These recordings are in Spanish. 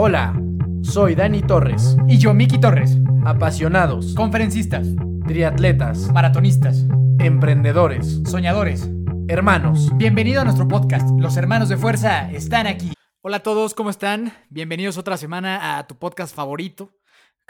Hola, soy Dani Torres. Y yo, Miki Torres. Apasionados, Conferencistas, triatletas, maratonistas, emprendedores, soñadores. hermanos. Bienvenido a nuestro podcast. Los hermanos de fuerza están aquí. Hola a todos, ¿cómo están? Bienvenidos otra semana a tu podcast favorito.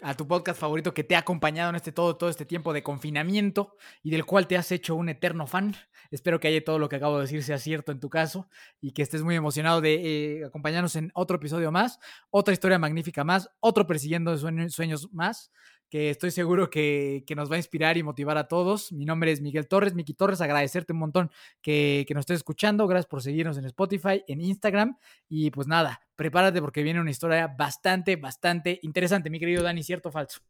A tu podcast favorito que te ha acompañado en este todo, todo este tiempo de confinamiento y del cual te has hecho un eterno fan. Espero que haya todo lo que acabo de decir sea cierto en tu caso y que estés muy emocionado de eh, acompañarnos en otro episodio más, otra historia magnífica más, otro persiguiendo sueños, más, que estoy seguro que, que, nos va a inspirar y motivar a todos. Mi nombre es Miguel Torres, Miki Torres, agradecerte un montón que, que nos estés escuchando, gracias por seguirnos en Spotify, en Instagram y pues nada, prepárate porque viene una historia bastante, bastante interesante, mi querido Dani, ¿cierto o falso?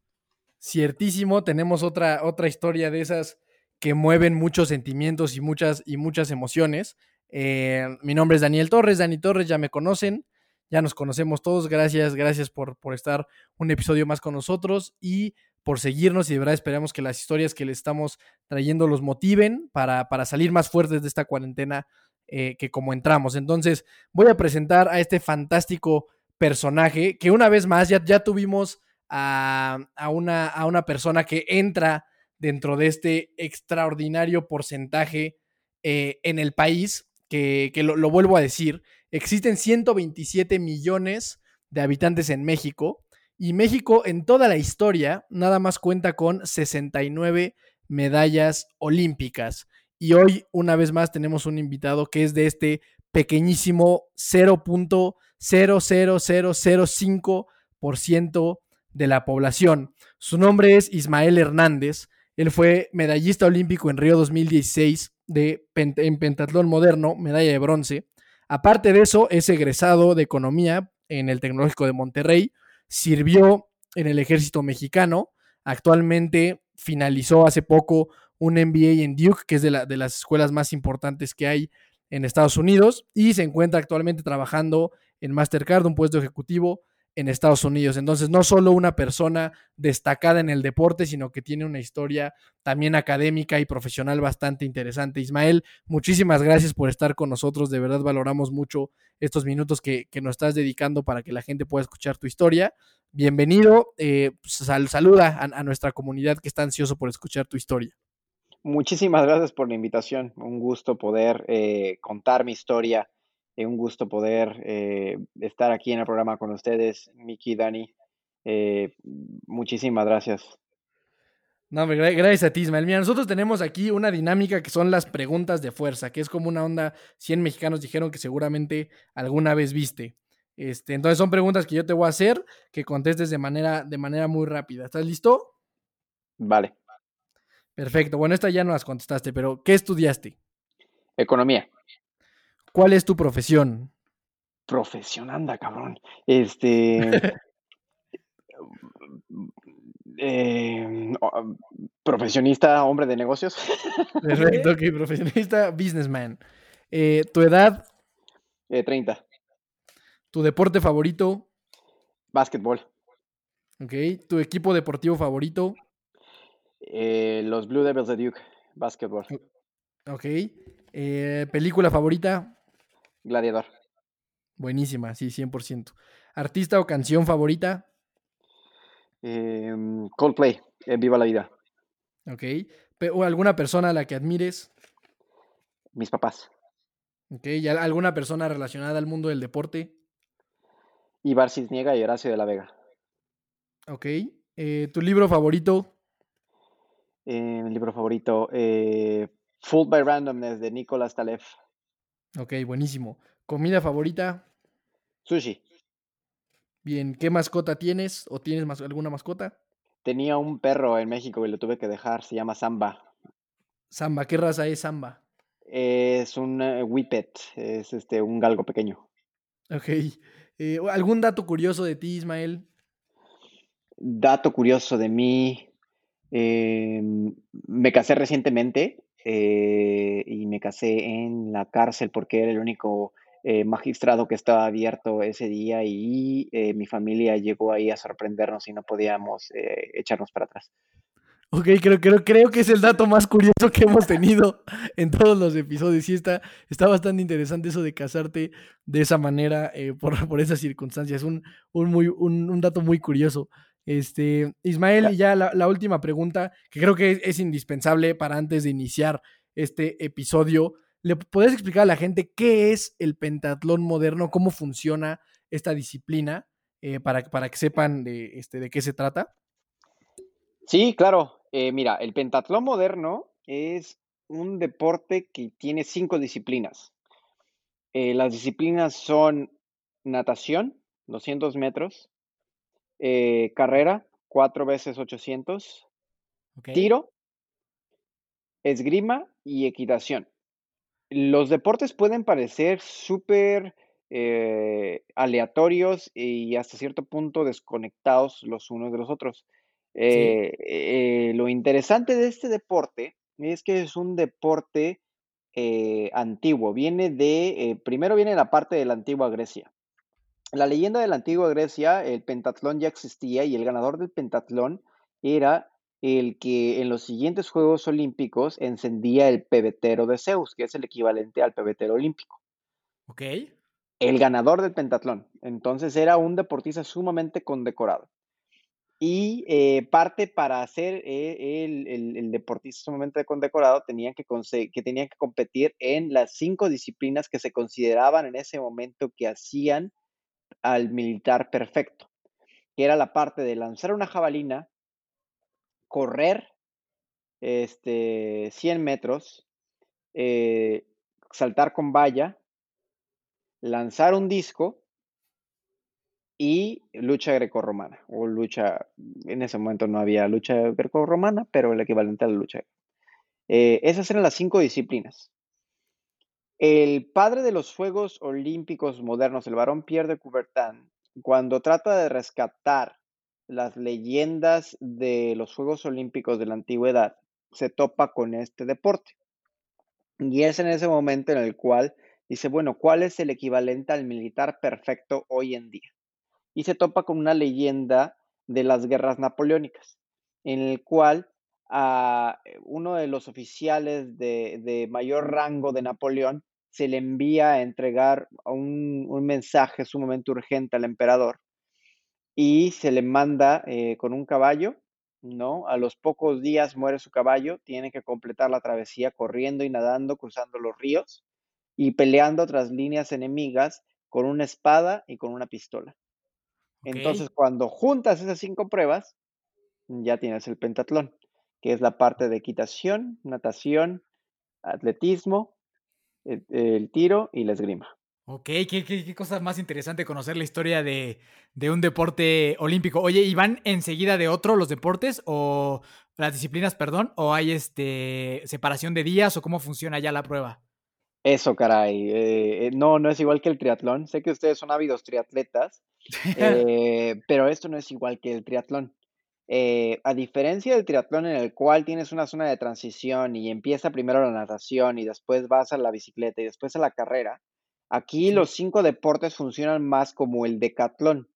Ciertísimo, tenemos otra, otra historia de esas que mueven muchos sentimientos y muchas, y muchas emociones. Eh, mi nombre es Daniel Torres, Dani Torres, ya me conocen, ya nos conocemos todos. Gracias, gracias por, por estar un episodio más con nosotros y por seguirnos y de verdad esperamos que las historias que les estamos trayendo los motiven para, para salir más fuertes de esta cuarentena eh, que como entramos. Entonces voy a presentar a este fantástico personaje que una vez más ya, ya tuvimos a, a, una, a una persona que entra dentro de este extraordinario porcentaje eh, en el país, que, que lo, vuelvo a decir, existen 127 millones de habitantes en México y México en toda la historia nada más cuenta con 69 medallas olímpicas. Y hoy una vez más tenemos un invitado que es de este pequeñísimo 0.00005% de la población. Su nombre es Ismael Hernández. Él fue medallista olímpico en Río 2016 de, en pentatlón moderno, medalla de bronce. Aparte de eso, es egresado de economía en el Tecnológico de Monterrey, sirvió en el ejército mexicano, actualmente finalizó hace poco un MBA en Duke, que es de, de las escuelas más importantes que hay en Estados Unidos, y se encuentra actualmente trabajando en Mastercard, un puesto ejecutivo en Estados Unidos. Entonces, no solo una persona destacada en el deporte, sino que tiene una historia también académica y profesional bastante interesante. Ismael, muchísimas gracias por estar con nosotros. De verdad valoramos mucho estos minutos que, que nos estás dedicando para que la gente pueda escuchar tu historia. Bienvenido. Eh, sal, saluda a, a nuestra comunidad que está ansioso por escuchar tu historia. Muchísimas gracias por la invitación. Un gusto poder eh, contar mi historia eh, un gusto poder eh, estar aquí en el programa con ustedes, Miki, Dani. Eh, muchísimas gracias. No, gracias a ti, Ismael. Mira, nosotros tenemos aquí una dinámica que son las preguntas de fuerza, que es como una onda, 100 mexicanos dijeron que seguramente alguna vez viste. Este, entonces son preguntas que yo te voy a hacer, que contestes de manera, de manera muy rápida. ¿Estás listo? Vale. Perfecto. Bueno, esta ya no las contestaste, pero ¿qué estudiaste? Economía. ¿Cuál es tu profesión? Profesión, anda, cabrón. Este. eh, profesionista, hombre de negocios. Perfecto, ok, profesionista, businessman. Eh, ¿Tu edad? Eh, 30. ¿Tu deporte favorito? Básquetbol. Ok, ¿tu equipo deportivo favorito? Eh, los Blue Devils de Duke, básquetbol. Ok, eh, ¿película favorita? Gladiador. Buenísima, sí, 100%. ¿Artista o canción favorita? Eh, Coldplay, eh, Viva la Vida. Ok. ¿O alguna persona a la que admires? Mis papás. Ok. ¿Y alguna persona relacionada al mundo del deporte? Ibar Cisniega y Horacio de la Vega. Ok. Eh, ¿Tu libro favorito? mi libro favorito, Fooled by Randomness de Nicolás Taleb. Ok, buenísimo. ¿Comida favorita? Sushi. Bien, ¿qué mascota tienes? ¿O tienes mas alguna mascota? Tenía un perro en México y lo tuve que dejar, se llama Samba. Samba, ¿qué raza es Samba? Es un uh, Whippet, es este, un galgo pequeño. Ok. Eh, ¿Algún dato curioso de ti, Ismael? Dato curioso de mí. Eh, me casé recientemente eh, y me casé en la cárcel porque era el único eh, magistrado que estaba abierto ese día y eh, mi familia llegó ahí a sorprendernos y no podíamos echarnos para atrás. Ok, creo, creo, creo que es el dato más curioso que hemos tenido en todos los episodios. Y está, está bastante interesante eso de casarte de esa manera por, por, esas circunstancias. Un, un, muy, un, dato muy curioso. Este, Ismael, y ya la, la, última pregunta, que creo que es, es, indispensable para antes de iniciar este episodio. ¿Le puedes explicar a la gente qué es el pentatlón moderno, cómo funciona esta disciplina, eh, para, para que sepan de, este, de qué se trata? Sí, claro. Eh, mira, el pentatlón moderno es un deporte que tiene cinco disciplinas. Eh, las disciplinas son natación, 200 metros, eh, carrera, 4 veces 800, okay. tiro, esgrima y equitación. Los deportes pueden parecer súper eh, aleatorios y hasta cierto punto desconectados los unos de los otros. Eh, eh, lo interesante de este deporte es que es un deporte antiguo. Viene de, primero viene la parte de la antigua Grecia. La leyenda de la antigua Grecia, el pentatlón ya existía y el ganador del pentatlón era el que en los siguientes Juegos Olímpicos encendía el pebetero de Zeus, que es el equivalente al pebetero olímpico. Ok. El ganador del pentatlón. Entonces era un deportista sumamente condecorado. Y eh, parte para ser eh, el, el, el, deportista sumamente condecorado tenían que, que tenían que competir en las cinco disciplinas que se consideraban en ese momento que hacían al militar perfecto, que era la parte de lanzar una jabalina, correr este, 100 metros, eh, saltar con valla, lanzar un disco y lucha grecorromana, o lucha, en ese momento no había lucha grecorromana, pero el equivalente a la lucha. Eh, esas eran las cinco disciplinas. El padre de los Juegos Olímpicos modernos, el varón Pierre de Coubertin, cuando trata de rescatar las leyendas de los Juegos Olímpicos de la antigüedad, se topa con este deporte. Y es en ese momento en el cual dice, bueno, ¿cuál es el equivalente al militar perfecto hoy en día? y se topa con una leyenda de las guerras napoleónicas, en el cual a uno de los oficiales de, de mayor rango de Napoleón se le envía a entregar un, un, mensaje sumamente urgente al emperador y se le manda eh, con un caballo, ¿no? A los pocos días muere su caballo, tiene que completar la travesía corriendo y nadando, cruzando los ríos y peleando tras líneas enemigas con una espada y con una pistola. Okay. Entonces, cuando juntas esas cinco pruebas, ya tienes el pentatlón, que es la parte de equitación, natación, atletismo, el, el tiro y la esgrima. Ok, ¿Qué, qué, qué, cosa más interesante conocer la historia de, de, un deporte olímpico. Oye, ¿y van enseguida de otro los deportes o las disciplinas, perdón? ¿O hay este separación de días o cómo funciona ya la prueba? Eso, caray. Eh, no, no es igual que el triatlón. Sé que ustedes son ávidos triatletas, eh, pero esto no es igual que el triatlón. Eh, a diferencia del triatlón en el cual tienes una zona de transición y empieza primero la natación y después vas a la bicicleta y después a la carrera, aquí sí. los cinco deportes funcionan más como el decatlón,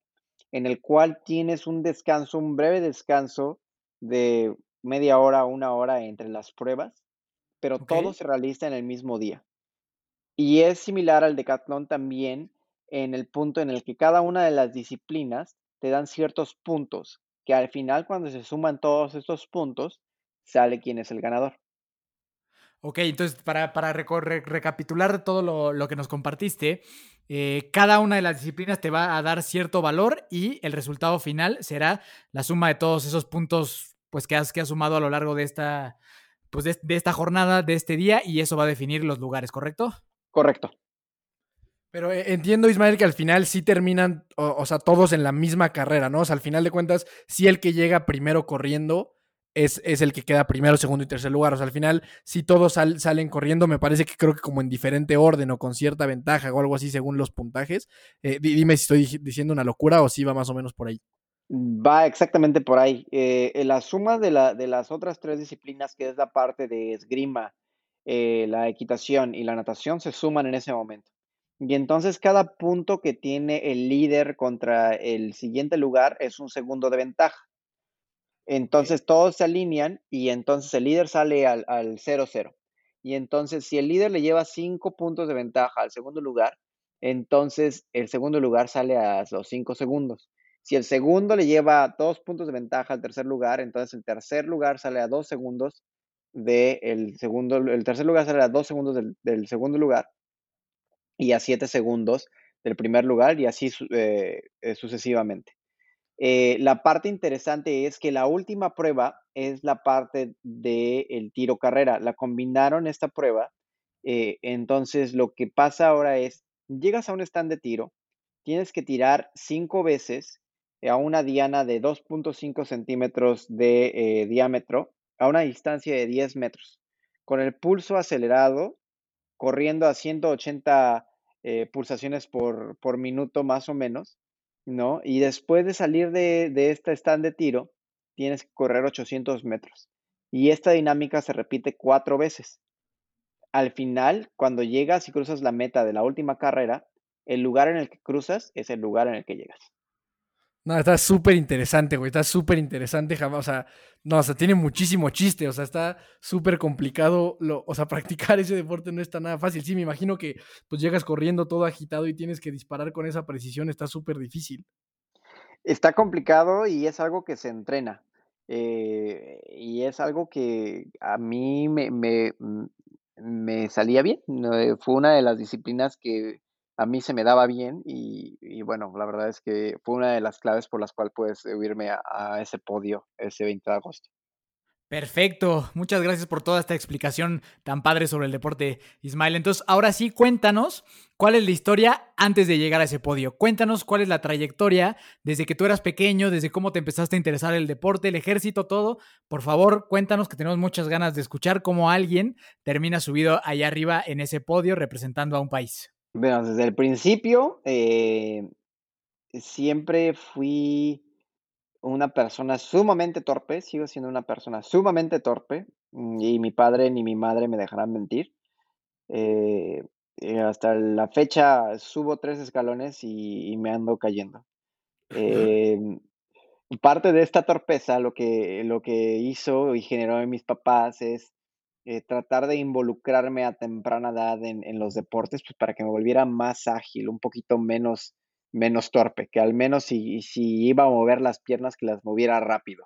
en el cual tienes un descanso, un breve descanso de media hora, una hora entre las pruebas, pero okay. todo se realiza en el mismo día. Y es similar al decatlón también en el punto en el que cada una de las disciplinas te dan ciertos puntos, que al final cuando se suman todos estos puntos, sale quién es el ganador. Ok, entonces para, para recapitular todo lo, lo, que nos compartiste, eh, cada una de las disciplinas te va a dar cierto valor y el resultado final será la suma de todos esos puntos pues, que, has, que has sumado a lo largo de esta, pues, de, de esta jornada, de este día, y eso va a definir los lugares, ¿correcto? Correcto. Pero eh, entiendo, Ismael, que al final sí terminan, o, sea, todos en la misma carrera, ¿no? O sea, al final de cuentas, sí el que llega primero corriendo es, es el que queda primero, segundo y tercer lugar. O sea, al final, si todos sal, salen corriendo, me parece que creo que como en diferente orden o con cierta ventaja o algo así según los puntajes. Eh, dime si estoy diciendo una locura o si va más o menos por ahí. Va exactamente por ahí. Eh, la suma de, la, de las otras tres disciplinas, que es la parte de esgrima, eh, la equitación y la natación se suman en ese momento. Y entonces cada punto que tiene el líder contra el siguiente lugar es un segundo de ventaja. Entonces todos se alinean y entonces el líder sale al 0-0. Y entonces si el líder le lleva cinco puntos de ventaja al segundo lugar, entonces el segundo lugar sale a los cinco segundos. Si el segundo le lleva dos puntos de ventaja al tercer lugar, entonces el tercer lugar sale a dos segundos del segundo, el tercer lugar sale a dos segundos del, segundo lugar y a siete segundos del primer lugar y así eh, eh, sucesivamente. Eh, la parte interesante es que la última prueba es la parte del tiro carrera. La combinaron esta prueba. entonces, lo que pasa ahora es, llegas a un stand de tiro, tienes que tirar cinco veces a una diana de 2.5 centímetros de diámetro a una distancia de 10 metros, con el pulso acelerado, corriendo a 180 eh, pulsaciones por, por, minuto más o menos, ¿no? Y después de salir de, de este stand de tiro, tienes que correr 800 metros. Y esta dinámica se repite cuatro veces. Al final, cuando llegas y cruzas la meta de la última carrera, el lugar en el que cruzas es el lugar en el que llegas. No, está súper interesante, güey. Está súper interesante, jamás. O sea, no, o sea, tiene muchísimo chiste. O sea, está súper complicado. Lo, o sea, practicar ese deporte no está nada fácil. Sí, me imagino que pues llegas corriendo todo agitado y tienes que disparar con esa precisión. Está súper difícil. Está complicado y es algo que se entrena. Eh, y es algo que a mí me, me, me salía bien. Fue una de las disciplinas que a mí se me daba bien y, bueno, la verdad es que fue una de las claves por las cuales puedes irme a, a ese podio ese 20 de agosto. Perfecto, muchas gracias por toda esta explicación tan padre sobre el deporte, Ismael. Entonces, ahora sí, cuéntanos cuál es la historia antes de llegar a ese podio. Cuéntanos cuál es la trayectoria desde que tú eras pequeño, desde cómo te empezaste a interesar el deporte, el ejército, todo. Por favor, cuéntanos que tenemos muchas ganas de escuchar cómo alguien termina subido allá arriba en ese podio representando a un país. Bueno, desde el principio eh, siempre fui una persona sumamente torpe, sigo siendo una persona sumamente torpe, mm, y mi padre ni mi madre me dejarán mentir. Eh, eh, hasta la fecha subo tres escalones y, me ando cayendo. Em, parte de esta torpeza lo que, lo que hizo y generó en mis papás es eh, tratar de involucrarme a temprana edad en, los deportes, pues para que me volviera más ágil, un poquito menos, menos torpe, que al menos si, si iba a mover las piernas, que las moviera rápido,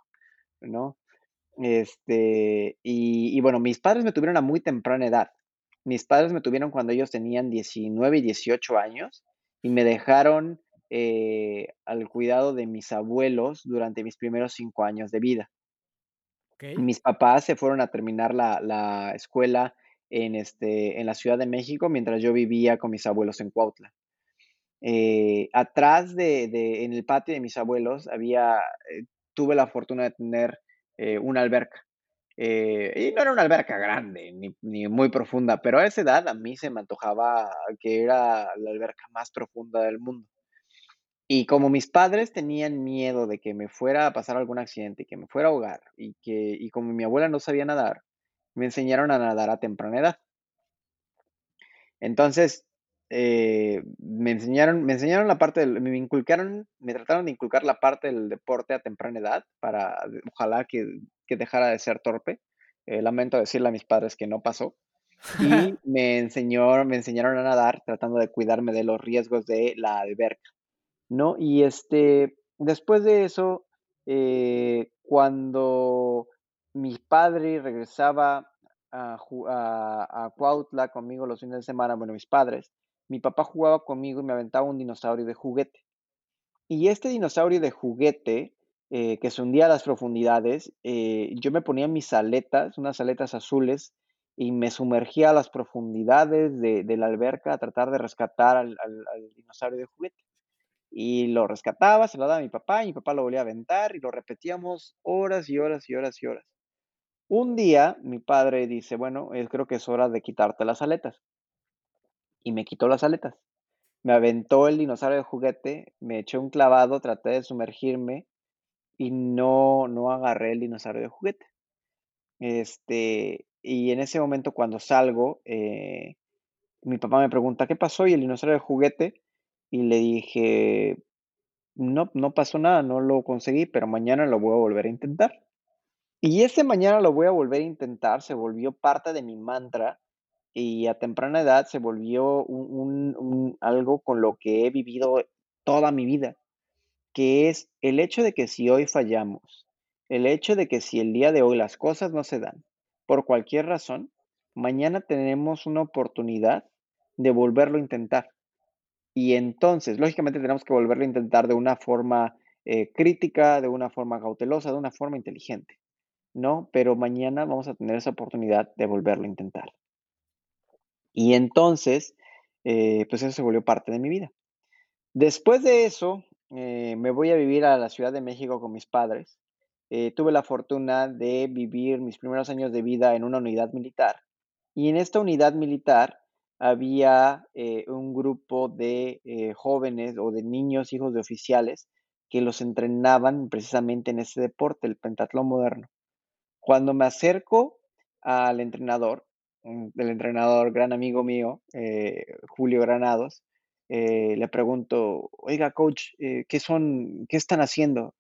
¿no? Este, y, bueno, mis padres me tuvieron a muy temprana edad. Mis padres me tuvieron cuando ellos tenían 19 y 18 años y me dejaron eh, al cuidado de mis abuelos durante mis primeros cinco años de vida. Mis papás se fueron a terminar la, escuela en, este, en la Ciudad de México mientras yo vivía con mis abuelos en Cuautla. Eh, atrás de, en el patio de mis abuelos, había, eh, tuve la fortuna de tener eh, una alberca. y no era una alberca grande ni, ni, muy profunda, pero a esa edad a mí se me antojaba que era la alberca más profunda del mundo. Y como mis padres tenían miedo de que me fuera a pasar algún accidente, y que me fuera a ahogar, y que y como mi abuela no sabía nadar, me enseñaron a nadar a temprana edad. Entonces, eh, me enseñaron, me enseñaron la parte del, me inculcaron, me trataron de inculcar la parte del deporte a temprana edad para, ojalá que, que dejara de ser torpe. Eh, lamento decirle a mis padres que no pasó. Y me enseñó, me enseñaron a nadar tratando de cuidarme de los riesgos de la alberca. ¿No? Y este, después de eso, eh, cuando mi padre regresaba a, a, Cuautla conmigo los fines de semana, bueno, mis padres, mi papá jugaba conmigo y me aventaba un dinosaurio de juguete. Y este dinosaurio de juguete, eh, que se hundía a las profundidades, eh, yo me ponía mis aletas, unas aletas azules, y me sumergía a las profundidades de, la alberca a tratar de rescatar al dinosaurio de juguete y lo rescataba, se lo daba a mi papá, y mi papá lo volvía a aventar y lo repetíamos horas y horas y horas y horas. Un día mi padre dice, bueno, creo que es hora de quitarte las aletas. Y me quitó las aletas. Me aventó el dinosaurio de juguete, me echó un clavado, traté de sumergirme y no, no agarré el dinosaurio de juguete. Este, y en ese momento cuando salgo, eh, mi papá me pregunta, ¿qué pasó? Y el dinosaurio de juguete y le dije, no, no pasó nada, no lo conseguí, pero mañana lo voy a volver a intentar. Y ese mañana lo voy a volver a intentar, se volvió parte de mi mantra y a temprana edad se volvió un, un, algo con lo que he vivido toda mi vida, que es el hecho de que si hoy fallamos, el hecho de que si el día de hoy las cosas no se dan por cualquier razón, mañana tenemos una oportunidad de volverlo a intentar. Y entonces, lógicamente, tenemos que volverlo a intentar de una forma eh, crítica, de una forma cautelosa, de una forma inteligente, ¿no? Pero mañana vamos a tener esa oportunidad de volverlo a intentar. Y entonces, eh, pues eso se volvió parte de mi vida. Después de eso, eh, me voy a vivir a la Ciudad de México con mis padres. Eh, tuve la fortuna de vivir mis primeros años de vida en una unidad militar. Y en esta unidad militar había eh, un grupo de eh, jóvenes o de niños, hijos de oficiales, que los entrenaban precisamente en ese deporte, el pentatlón moderno. Cuando me acerco al entrenador, el entrenador, gran amigo mío, eh, Julio Granados, le pregunto, oiga, coach, ¿qué son, qué están haciendo?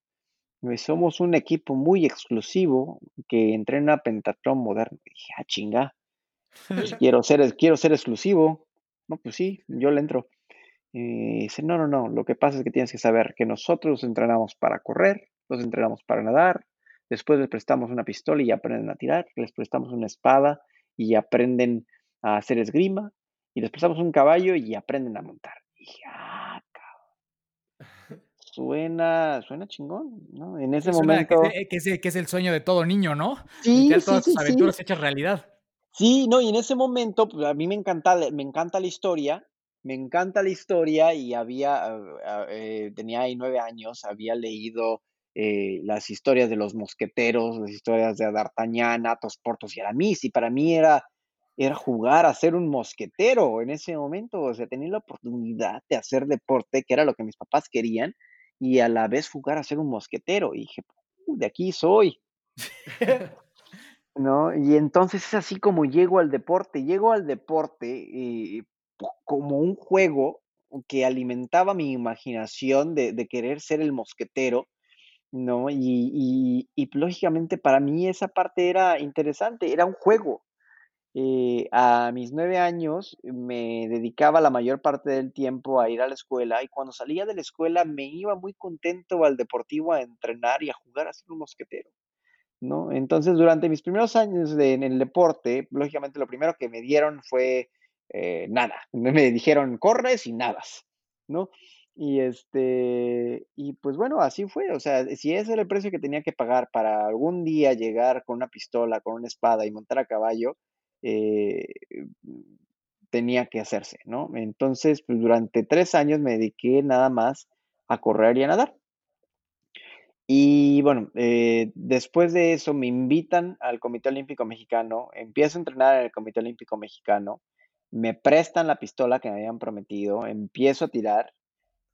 somos un equipo muy exclusivo que entrena pentatlón moderno. Y dije, ah, chinga, pues quiero ser, quiero ser exclusivo. No, pues sí, yo le entro. Y dice, no, no, no, lo que pasa es que tienes que saber que nosotros entrenamos para correr, los entrenamos para nadar, después les prestamos una pistola y aprenden a tirar, les prestamos una espada y aprenden a hacer esgrima, y les prestamos un caballo y aprenden a montar. Y dije, ah, cabrón. Suena, suena chingón, ¿no? En ese momento. Que es, que, es, el sueño de todo niño, ¿no? Sí, todas sí, tus aventuras hechas realidad. Sí, no, y en ese momento, pues, a mí me encanta, me encanta la historia, me encanta la historia y había, eh, tenía ahí nueve años, había leído eh, las historias de los mosqueteros, las historias de D'Artagnan, Athos, Portos y Aramis, y para mí era, era jugar a ser un mosquetero en ese momento, o sea, tener la oportunidad de hacer deporte, que era lo que mis papás querían, y a la vez jugar a ser un mosquetero. Y dije, de aquí soy. ¿No? Y entonces es así como llego al deporte. Llego al deporte eh, como un juego que alimentaba mi imaginación de, querer ser el mosquetero, ¿no? Y, y, y, lógicamente para mí esa parte era interesante, era un juego, eh, a mis nueve años me dedicaba la mayor parte del tiempo a ir a la escuela y cuando salía de la escuela me iba muy contento al deportivo a entrenar y a jugar a ser un mosquetero, ¿no? Entonces, durante mis primeros años en el deporte, lógicamente lo primero que me dieron fue eh, nada. Me dijeron, corres y nadas, ¿no? Y este, y pues bueno, así fue. O sea, si ese era el precio que tenía que pagar para algún día llegar con una pistola, con una espada y montar a caballo, eh, tenía que hacerse, ¿no? Entonces, pues durante tres años me dediqué nada más a correr y a nadar. Y bueno, eh, después de eso me invitan al Comité Olímpico Mexicano, empiezo a entrenar en el Comité Olímpico Mexicano, me prestan la pistola que me habían prometido, empiezo a tirar,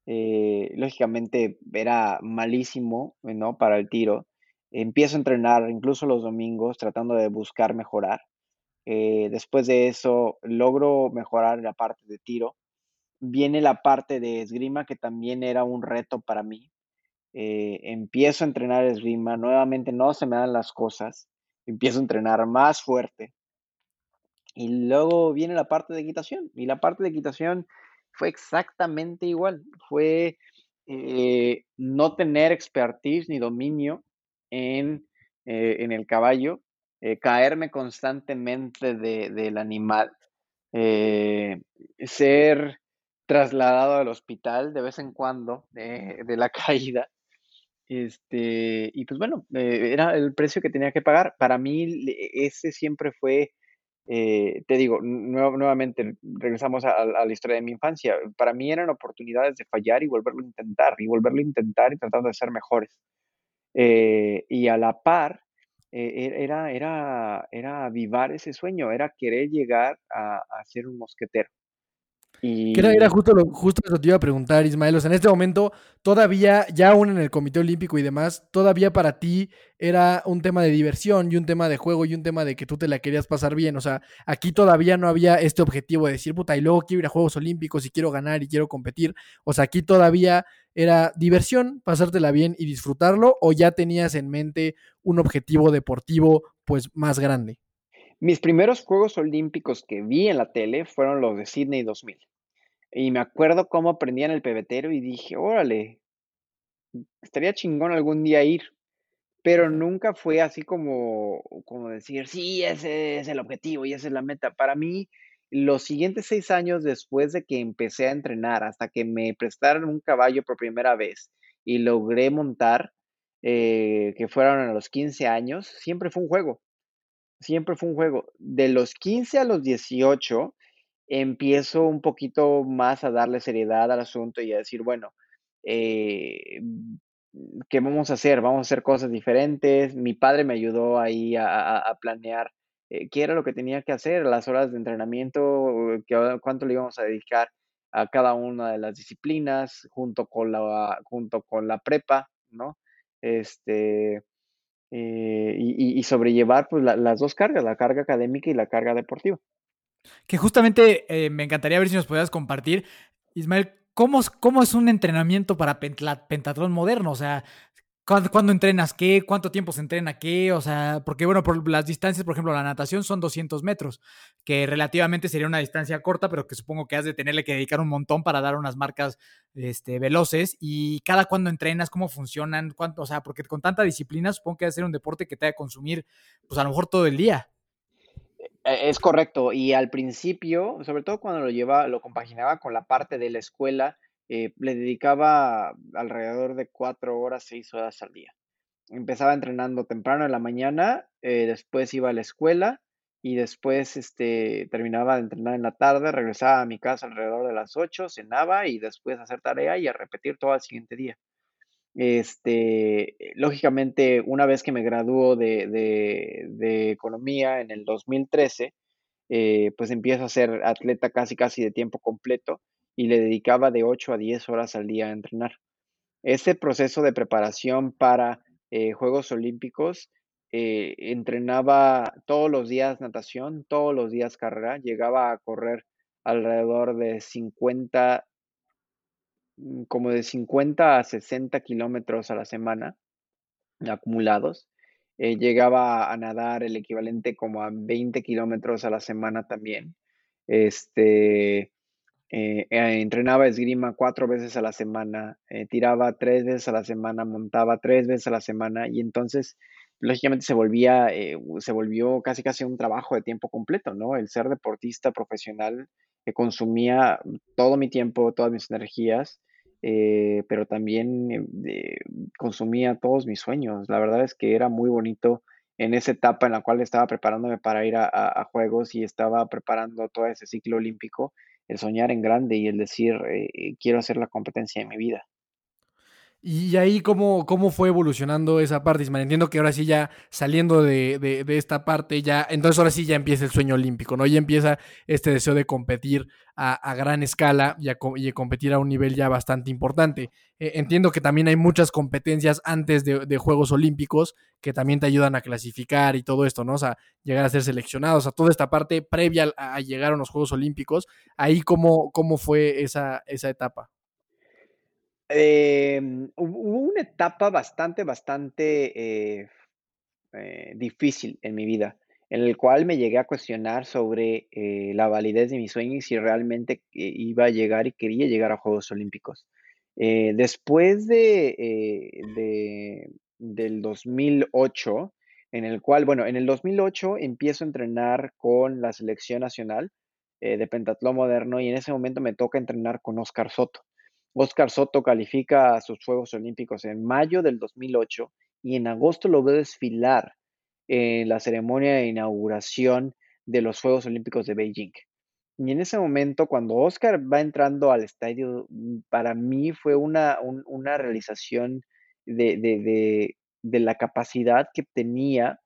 eh, lógicamente era malísimo, ¿no? Para el tiro, empiezo a entrenar incluso los domingos tratando de buscar mejorar. Eh, después de eso logro mejorar la parte de tiro. Viene la parte de esgrima que también era un reto para mí. Eh, empiezo a entrenar esgrima, nuevamente no se me dan las cosas, empiezo a entrenar más fuerte. Y luego viene la parte de equitación. Y la parte de equitación fue exactamente igual. Fue eh, no tener expertise ni dominio en, en el caballo, eh, caerme constantemente de, del animal, eh, ser trasladado al hospital de vez en cuando de la caída. Este, y pues bueno, eh, era el precio que tenía que pagar. Para mí ese siempre fue, te digo, nuevamente regresamos a, la historia de mi infancia. Para mí eran oportunidades de fallar y volverlo a intentar, y volverlo a intentar y tratando de ser mejores. y a la par, eh, era, era, era avivar ese sueño, era querer llegar a, a ser un mosquetero. Y... Era, era, justo, lo, justo eso te iba a preguntar, Ismael. O sea, en este momento, todavía, ya aún en el Comité Olímpico y demás, todavía para ti era un tema de diversión y un tema de juego y un tema de que tú te la querías pasar bien. O sea, aquí todavía no había este objetivo de decir, puta, y luego quiero ir a Juegos Olímpicos y quiero ganar y quiero competir. O sea, aquí todavía ¿Era diversión, pasártela bien y disfrutarlo? ¿O ya tenías en mente un objetivo deportivo pues más grande? Mis primeros Juegos Olímpicos que vi en la tele fueron los de Sydney 2000. Y me acuerdo cómo prendían el pebetero y dije, órale, estaría chingón algún día ir. Pero nunca fue así como, como decir, sí, ese es el objetivo y esa es la meta. Para mí, los siguientes seis años después de que empecé a entrenar, hasta que me prestaron un caballo por primera vez y logré montar, eh, que fueron a los 15 años, siempre fue un juego. Siempre fue un juego. De los 15 a los 18, empiezo un poquito más a darle seriedad al asunto y a decir, bueno, eh, ¿qué vamos a hacer? Vamos a hacer cosas diferentes. Mi padre me ayudó ahí a, planear eh, qué era lo que tenía que hacer, las horas de entrenamiento, qué, cuánto le íbamos a dedicar a cada una de las disciplinas, junto con la, junto con la prepa, ¿no? Este, eh, y, sobrellevar pues, las dos cargas, la carga académica y la carga deportiva. Que justamente eh, me encantaría ver si nos pudieras compartir, Ismael, ¿cómo, cómo es un entrenamiento para pentatlón moderno? O sea, ¿Cuándo, entrenas qué? ¿Cuánto tiempo se entrena qué? O sea, porque bueno, por las distancias, por ejemplo, la natación son 200 metros, que relativamente sería una distancia corta, pero que supongo que has de tenerle que dedicar un montón para dar unas marcas este, veloces. ¿Y cada cuándo entrenas? ¿Cómo funcionan? ¿Cuánto? O sea, porque con tanta disciplina supongo que debe ser un deporte que te a consumir, pues a lo mejor todo el día. E, es correcto. Y al principio, sobre todo cuando lo lleva, lo compaginaba con la parte de la escuela, eh, le dedicaba alrededor de cuatro horas, seis horas al día. Empezaba entrenando temprano en la mañana, eh, después iba a la escuela y después este, terminaba de entrenar en la tarde, regresaba a mi casa alrededor de las ocho, cenaba y después hacer tarea y a repetir todo el siguiente día. Este, lógicamente, una vez que me graduó de, de, economía en el 2013, eh, pues empiezo a ser atleta casi casi de tiempo completo y le dedicaba de 8 a 10 horas al día a entrenar. Ese proceso de preparación para eh, Juegos Olímpicos, eh, entrenaba todos los días natación, todos los días carrera, llegaba a correr alrededor de 50 Mm, como de 50 a 60 kilómetros a la semana acumulados. Eh, llegaba a nadar el equivalente como a 20 kilómetros a la semana también. Este, eh, eh, entrenaba esgrima cuatro veces a la semana, tiraba tres veces a la semana, montaba tres veces a la semana y entonces lógicamente se volvía, se volvió casi casi un trabajo de tiempo completo, ¿no? El ser deportista profesional que consumía todo mi tiempo, todas mis energías, eh, pero también eh, consumía todos mis sueños. La verdad es que era muy bonito en esa etapa en la cual estaba preparándome para ir a, Juegos y estaba preparando todo ese ciclo olímpico, el soñar en grande y el decir, eh, quiero hacer la competencia de mi vida. Y ahí, ¿cómo, cómo fue evolucionando esa parte, Ismael? Entiendo que ahora sí ya saliendo de, esta parte, ya, entonces ahora sí ya empieza el sueño olímpico, ¿no? Ya empieza este deseo de competir a, gran escala y, a, competir a un nivel ya bastante importante. Eh, entiendo que también hay muchas competencias antes de, Juegos Olímpicos que también te ayudan a clasificar y todo esto, ¿no? O sea, llegar a ser seleccionados, sea, toda esta parte previa a, llegar a los Juegos Olímpicos, ahí cómo, cómo fue esa, esa etapa. Em, hubo una etapa bastante, bastante eh, eh, difícil en mi vida, en el cual me llegué a cuestionar sobre eh, la validez de mi sueño y si realmente iba a llegar y quería llegar a Juegos Olímpicos. después de, de, del 2008, en el cual, bueno, en el 2008 empiezo a entrenar con la selección nacional de pentatlón moderno y en ese momento me toca entrenar con Oscar Soto. Oscar Soto califica a sus Juegos Olímpicos en mayo del 2008 y en agosto lo ve desfilar en la ceremonia de inauguración de los Juegos Olímpicos de Beijing. Y en ese momento, cuando Oscar va entrando al estadio, mm, para mí fue una, una realización de, de, de, la capacidad que tenía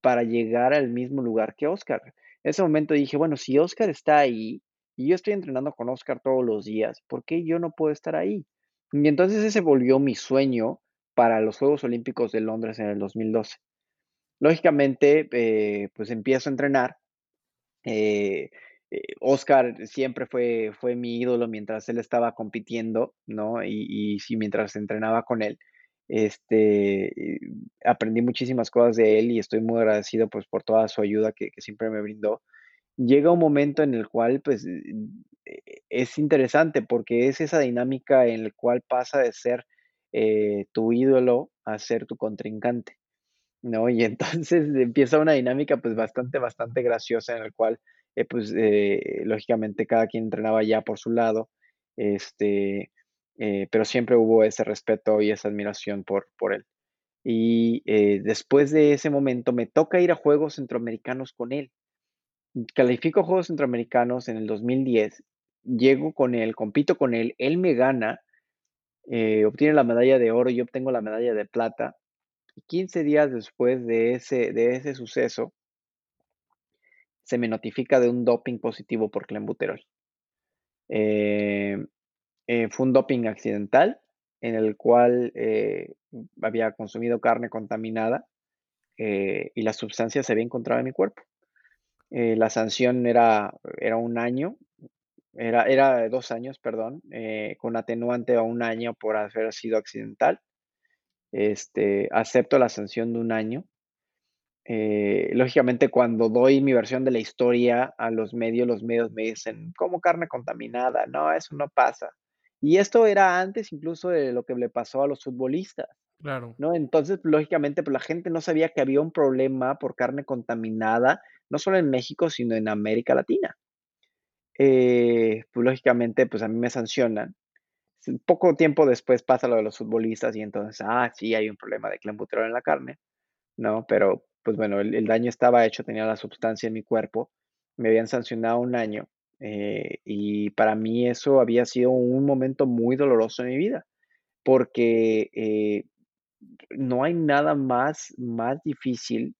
para llegar al mismo lugar que Oscar. En ese momento dije, bueno, si Oscar está ahí, y yo estoy entrenando con Oscar todos los días, ¿por qué yo no puedo estar ahí? Y entonces ese volvió mi sueño para los Juegos Olímpicos de Londres en el 2012. Lógicamente, eh, pues empiezo a entrenar. Eh, Oscar siempre fue, fue mi ídolo mientras él estaba compitiendo, ¿no? Y, y mientras entrenaba con él. Este, aprendí muchísimas cosas de él y estoy muy agradecido pues por toda su ayuda que siempre me brindó. Llega un momento en el cual pues es interesante porque es esa dinámica en la cual pasa de ser eh, tu ídolo a ser tu contrincante, ¿no? Y entonces empieza una dinámica pues bastante, bastante graciosa en el cual eh, pues eh, lógicamente cada quien entrenaba ya por su lado, este, pero siempre hubo ese respeto y esa admiración por, por él. Y después de ese momento me toca ir a Juegos Centroamericanos con él. Califico Juegos Centroamericanos en el 2010 llego con él, compito con él, él me gana, eh, obtiene la medalla de oro, y yo obtengo la medalla de plata. Y 15 días después de ese, de ese suceso, se me notifica de un doping positivo por clenbuterol. Eh, eh, fue un doping accidental en el cual había consumido carne contaminada y la sustancia se había encontrado en mi cuerpo. La sanción era, era un año era, era dos años, perdón, eh, con atenuante a un año por haber sido accidental. Este, acepto la sanción de un año. Eh, lógicamente, cuando doy mi versión de la historia a los medios, los medios me dicen, ¿cómo carne contaminada? No, eso no pasa. Y esto era antes incluso de lo que le pasó a los futbolistas. Claro. ¿no? Entonces, lógicamente, pues, la gente no sabía que había un problema por carne contaminada, no solo en México, sino en América Latina eh, pues lógicamente, pues a mí me sancionan. Poco tiempo después pasa lo de los futbolistas y entonces, ah, sí, hay un problema de clenbuterol en la carne, ¿no? Pero, pues bueno, el, daño estaba hecho, tenía la sustancia en mi cuerpo, me habían sancionado un año eh, y para mí eso había sido un momento muy doloroso en mi vida, porque eh, no hay nada más, más difícil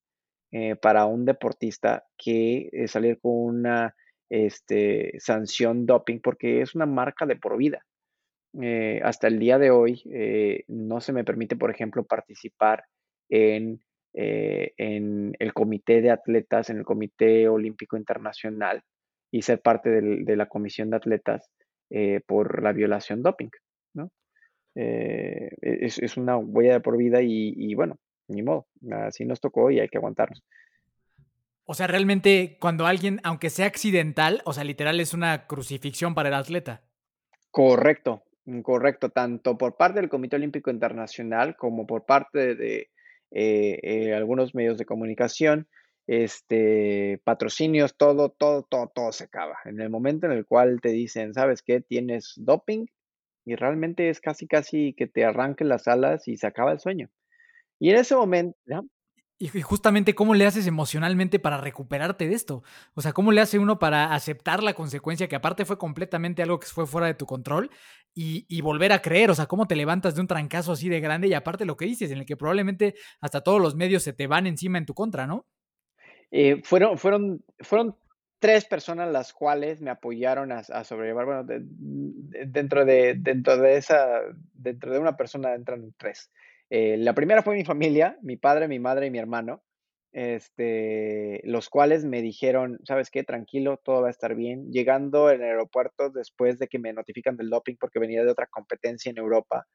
eh, para un deportista que salir con una este, sanción doping porque es una marca de por vida. Hasta el día de hoy no se me permite, por ejemplo, participar en, el comité de atletas, en el Comité Olímpico Internacional y ser parte de la comisión de atletas por la violación doping. ¿no? Es, es, una huella de por vida y, y bueno, ni modo, así nos tocó y hay que aguantarnos. O sea, realmente cuando alguien, aunque sea accidental, o sea, literal es una crucifixión para el atleta. Correcto, correcto, tanto por parte del Comité Olímpico Internacional como por parte de eh, eh, algunos medios de comunicación, este, patrocinios, todo, todo, todo, todo se acaba. En el momento en el cual te dicen, ¿sabes qué? Tienes doping y realmente es casi, casi que te arranquen las alas y se acaba el sueño. Y en ese momento, y justamente cómo le haces emocionalmente para recuperarte de esto. O sea, cómo le hace uno para aceptar la consecuencia que aparte fue completamente algo que fue fuera de tu control y, volver a creer. O sea, cómo te levantas de un trancazo así de grande y aparte lo que dices, en el que probablemente hasta todos los medios se te van encima en tu contra, ¿no? Eh, fueron, fueron, fueron tres personas las cuales me apoyaron a, sobrellevar. Bueno, dentro, de, dentro de esa, dentro de una persona entran tres. Eh, la primera fue mi familia, mi padre, mi madre y mi hermano, este, los cuales me dijeron, ¿sabes qué? Tranquilo, todo va a estar bien. Llegando en el aeropuerto después de que me notifican del doping porque venía de otra competencia en Europa,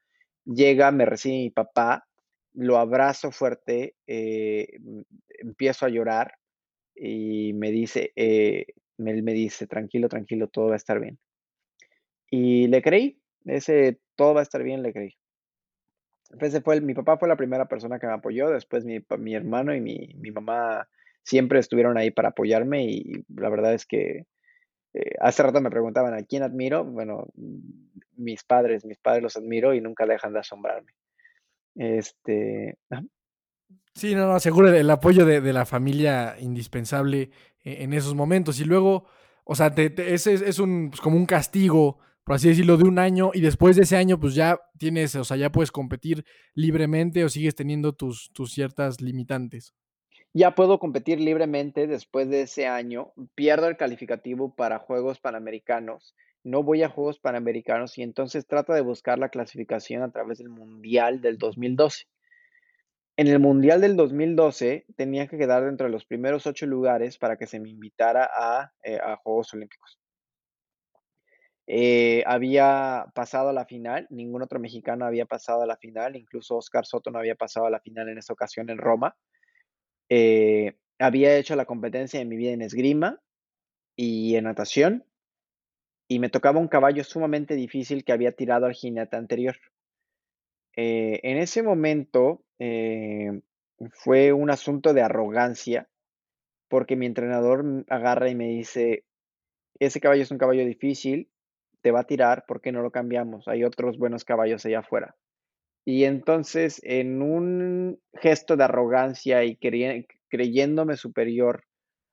llega, me recibe mi papá, lo abrazo fuerte, eh, empiezo a llorar y me dice, eh, él me dice, tranquilo, tranquilo, todo va a estar bien. Y le creí, ese todo va a estar bien, le creí. Ese fue mi papá fue la primera persona que me apoyó, después mi, mi hermano y mi, mi, mamá siempre estuvieron ahí para apoyarme y la verdad es que eh, hace rato me preguntaban a quién admiro, bueno, mis padres, mis padres los admiro y nunca dejan de asombrarme. Este... Sí, no, no, seguro el apoyo de, de la familia indispensable e, en, esos momentos y luego, o sea, te, ese es, un, pues, como un castigo por así decirlo, de un año y después de ese año pues ya tienes, o sea, ya puedes competir libremente o sigues teniendo tus, tus ciertas limitantes. Ya puedo competir libremente después de ese año, pierdo el calificativo para Juegos Panamericanos, no voy a Juegos Panamericanos y entonces trato de buscar la clasificación a través del Mundial del 2012. En el Mundial del 2012 tenía que quedar dentro de los primeros ocho lugares para que se me invitara a, eh, Juegos Olímpicos. Eh, había pasado a la final, ningún otro mexicano había pasado a la final, incluso Oscar Soto no había pasado a la final en esa ocasión en Roma. Eh, había hecho la competencia de mi vida en esgrima y en natación, y me tocaba un caballo sumamente difícil que había tirado al jinete anterior. Eh, en ese momento eh, fue un asunto de arrogancia, porque mi entrenador agarra y me dice, ese caballo es un caballo difícil, te va a tirar, ¿por qué no lo cambiamos? Hay otros buenos caballos allá afuera. Y entonces, en un gesto de arrogancia y creyéndome superior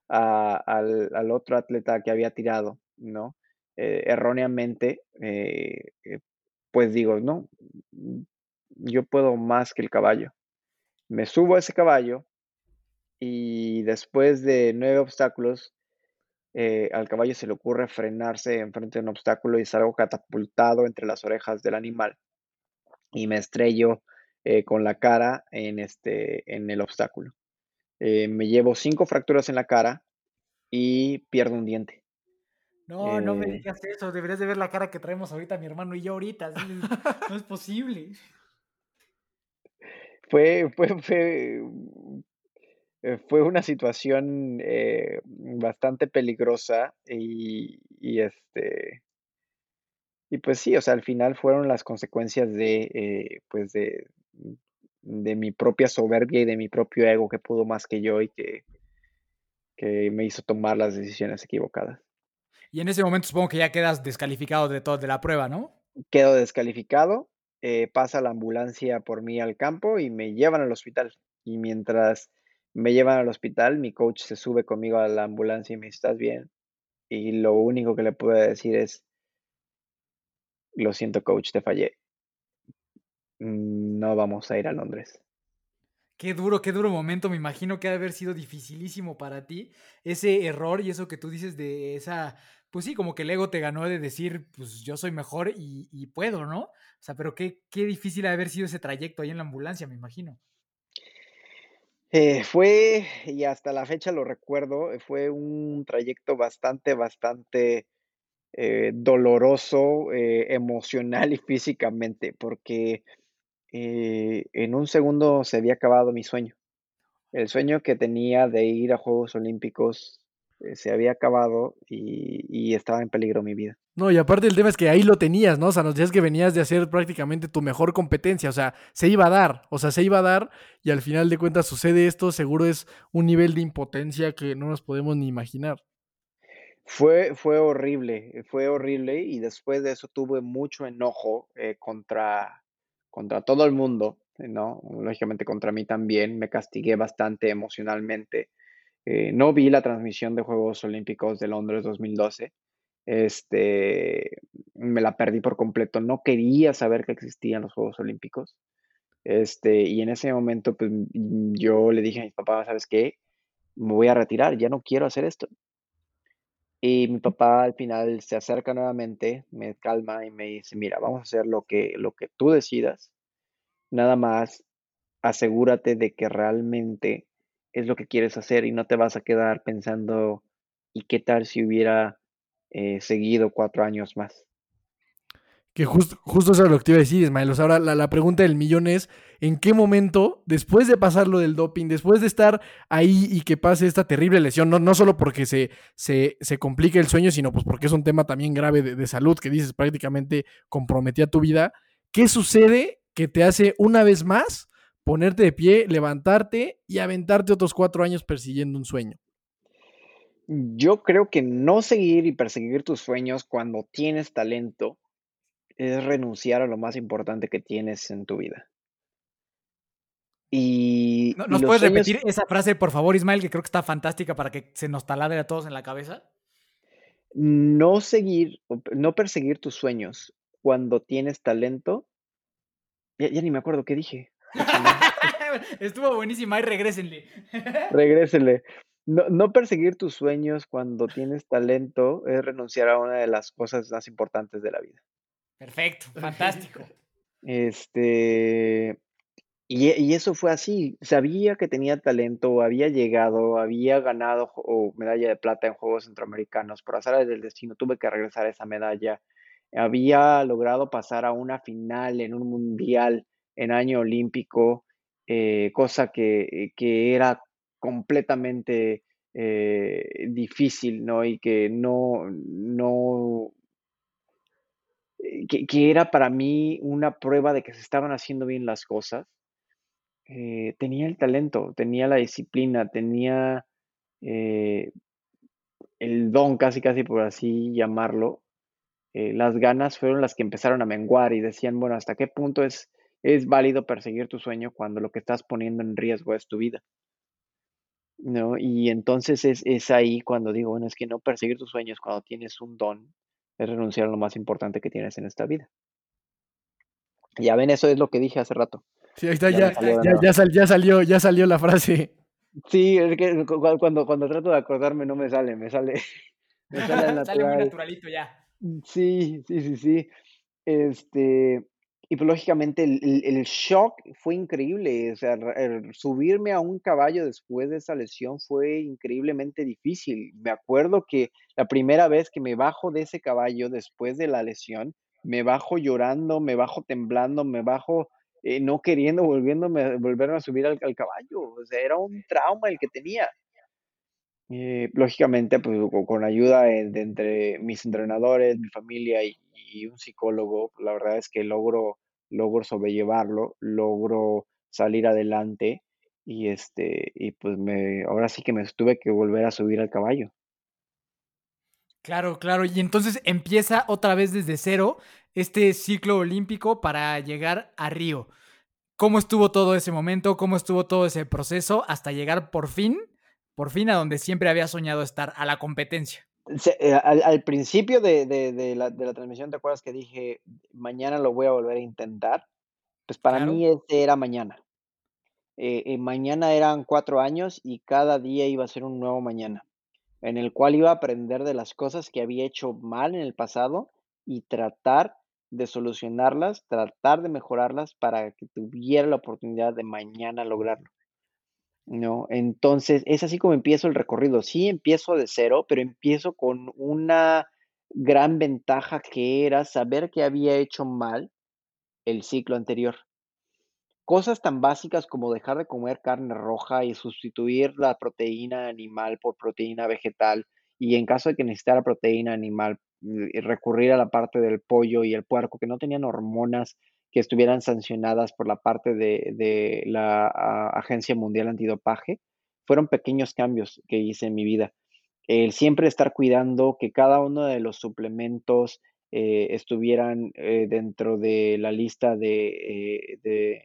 al, otro atleta que había tirado, ¿no? Eh, erróneamente, pues digo, no, yo puedo más que el caballo. Me subo a ese caballo y después de nueve obstáculos, eh, al caballo se le ocurre frenarse enfrente de un obstáculo y salgo catapultado entre las orejas del animal y me estrello eh, con la cara en, este, en el obstáculo. Eh, me llevo cinco fracturas en la cara y pierdo un diente. No, no me digas eso. Deberías de ver la cara que traemos ahorita mi hermano y yo ahorita. No es posible. Fue, fue, fue, eh, fue una situación eh, bastante peligrosa y, este y pues sí, o sea, al final fueron las consecuencias de eh, pues de, de mi propia soberbia y de mi propio ego que pudo más que yo y que, que me hizo tomar las decisiones equivocadas. Y en ese momento supongo que ya quedas descalificado de todo de la prueba, ¿no? Quedo descalificado eh, pasa la ambulancia por mí al campo y me llevan al hospital. Y mientras me llevan al hospital, mi coach se sube conmigo a la ambulancia y me dice, ¿estás bien? Y lo único que le puedo decir es, lo siento coach, te fallé. No vamos a ir a Londres. Qué duro, qué duro momento. Me imagino que ha de haber sido dificilísimo para ti ese error y eso que tú dices de esa pues sí, como que el ego te ganó de decir, pues yo soy mejor y, puedo, ¿no? O sea, pero qué, difícil haber sido ese trayecto ahí en la ambulancia, me imagino. Eh, fue, y hasta la fecha lo recuerdo, eh, fue un trayecto bastante, bastante eh, doloroso, emocional y físicamente, porque en un segundo se había acabado mi sueño. El sueño que tenía de ir a Juegos Olímpicos se había acabado y, estaba en peligro mi vida. No, y aparte el tema es que ahí lo tenías, ¿no? O sea, nos decías que venías de hacer prácticamente tu mejor competencia, o sea, se iba a dar, o sea, se iba a dar y al final de cuentas sucede esto, seguro es un nivel de impotencia que no nos podemos ni imaginar. Fue, fue horrible, fue horrible y después de eso tuve mucho enojo eh, contra, contra todo el mundo, ¿no? Lógicamente contra mí también, me castigué bastante emocionalmente eh, no vi la transmisión de Juegos Olímpicos de Londres 2012. Este, me la perdí por completo. No quería saber que existían los Juegos Olímpicos. Este, y en ese momento, pues yo le dije a mi papá, ¿sabes qué? Me voy a retirar, ya no quiero hacer esto. Y mi papá al final se acerca nuevamente, me calma y me dice, mira, vamos a hacer lo que, lo que tú decidas. Nada más asegúrate de que realmente es lo que quieres hacer y no te vas a quedar pensando, ¿y qué tal si hubiera eh, seguido cuatro años más? Que justo, justo eso es lo que te iba a decir, Ismael. ahora la, pregunta del millón es, ¿en qué momento, después de pasar lo del doping, después de estar ahí y que pase esta terrible lesión, no, no solo porque se, se, se complique el sueño, sino pues porque es un tema también grave de, de salud que dices prácticamente comprometía tu vida, ¿qué sucede que te hace una vez más ponerte de pie, levantarte y aventarte otros cuatro años persiguiendo un sueño? Yo creo que no seguir y perseguir tus sueños cuando tienes talento es renunciar a lo más importante que tienes en tu vida. Y ¿Nos puedes repetir esa frase, por favor, Ismael, que creo que está fantástica para que se nos taladre a todos en la cabeza? No seguir, no perseguir tus sueños cuando tienes talento. ya ni me acuerdo qué dije. Estuvo buenísima y regrésenle. regrésenle. No, perseguir tus sueños cuando tienes talento es renunciar a una de las cosas más importantes de la vida. Perfecto, fantástico. Este, Y, y, eso fue así, sabía que tenía talento, había llegado, había ganado o medalla de plata en Juegos Centroamericanos, por azar del destino tuve que regresar esa medalla, había logrado pasar a una final en un mundial en año olímpico, eh, cosa que, que, era completamente eh, difícil, ¿no? Y que no, no, que, que, era para mí una prueba de que se estaban haciendo bien las cosas. Eh, tenía el talento, tenía la disciplina, tenía eh, el don, casi, casi por así llamarlo. Eh, las ganas fueron las que empezaron a menguar y decían, bueno, ¿hasta qué punto es, es válido perseguir tu sueño cuando lo que estás poniendo en riesgo es tu vida? ¿No? Y entonces es, es ahí cuando digo, bueno, es que no perseguir tus sueños cuando tienes un don es renunciar a lo más importante que tienes en esta vida. Ya ven, eso es lo que dije hace rato. Sí, ahí está, ya, ya, ya, ya, sal, ya, salió, ya salió la frase. Sí, es que cuando, cuando trato de acordarme no me sale, me sale. Me sale, natural. sale muy naturalito ya. Sí, sí, sí, sí. Este, y pues lógicamente el, el, shock fue increíble. O sea, subirme a un caballo después de esa lesión fue increíblemente difícil. Me acuerdo que la primera vez que me bajo de ese caballo después de la lesión, me bajo llorando, me bajo temblando, me bajo eh, no queriendo volviéndome, volverme a subir al, al, caballo. O sea, era un trauma el que tenía. Eh, lógicamente, pues con ayuda de, de, entre mis entrenadores, mi familia y, y, un psicólogo, la verdad es que logro, logro sobrellevarlo, logro salir adelante y este, y pues me, ahora sí que me tuve que volver a subir al caballo. Claro, claro. Y entonces empieza otra vez desde cero este ciclo olímpico para llegar a Río. ¿Cómo estuvo todo ese momento? ¿Cómo estuvo todo ese proceso hasta llegar por fin, por fin a donde siempre había soñado estar, a la competencia? Eh, al, al, principio de, de, de, la, de, la, transmisión, ¿te acuerdas que dije, mañana lo voy a volver a intentar? Pues para claro. mí ese era mañana. Eh, eh, mañana eran cuatro años y cada día iba a ser un nuevo mañana en el cual iba a aprender de las cosas que había hecho mal en el pasado y tratar de solucionarlas, tratar de mejorarlas para que tuviera la oportunidad de mañana lograrlo. ¿No? Entonces, es así como empiezo el recorrido. Sí, empiezo de cero, pero empiezo con una gran ventaja que era saber que había hecho mal el ciclo anterior. Cosas tan básicas como dejar de comer carne roja y sustituir la proteína animal por proteína vegetal y en caso de que necesitara proteína animal, mm, recurrir a la parte del pollo y el puerco que no tenían hormonas que estuvieran sancionadas por la parte de, de la a, Agencia Mundial Antidopaje, fueron pequeños cambios que hice en mi vida. El siempre estar cuidando que cada uno de los suplementos eh, estuvieran eh, dentro de la lista de, eh,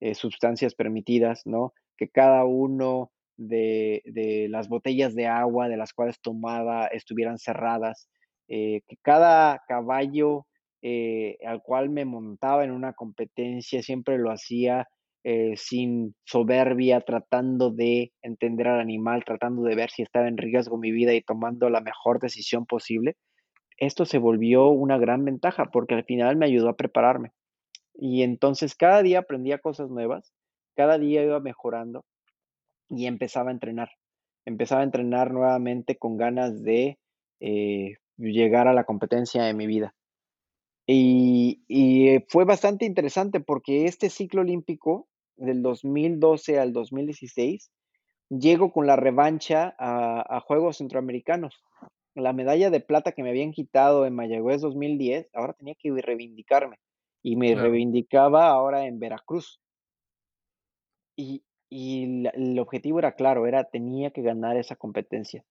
de sustancias permitidas, ¿no? Que cada uno de, de, las botellas de agua de las cuales tomaba estuvieran cerradas, que cada caballo eh, al cual me montaba en una competencia siempre lo hacía eh, sin soberbia, tratando de entender al animal, tratando de ver si estaba en riesgo mi vida y tomando la mejor decisión posible. Esto se volvió una gran ventaja porque al final me ayudó a prepararme. Y entonces cada día aprendía cosas nuevas, cada día iba mejorando y empezaba a entrenar. Empezaba a entrenar nuevamente con ganas de eh, llegar a la competencia de mi vida. Y, y, fue bastante interesante porque este ciclo olímpico del 2012 al 2016 llego con la revancha a, a Juegos Centroamericanos. La medalla de plata que me habían quitado en Mayagüez 2010, ahora tenía que reivindicarme y me claro. reivindicaba ahora en Veracruz. Y, y la, el objetivo era claro, era tenía que ganar esa competencia,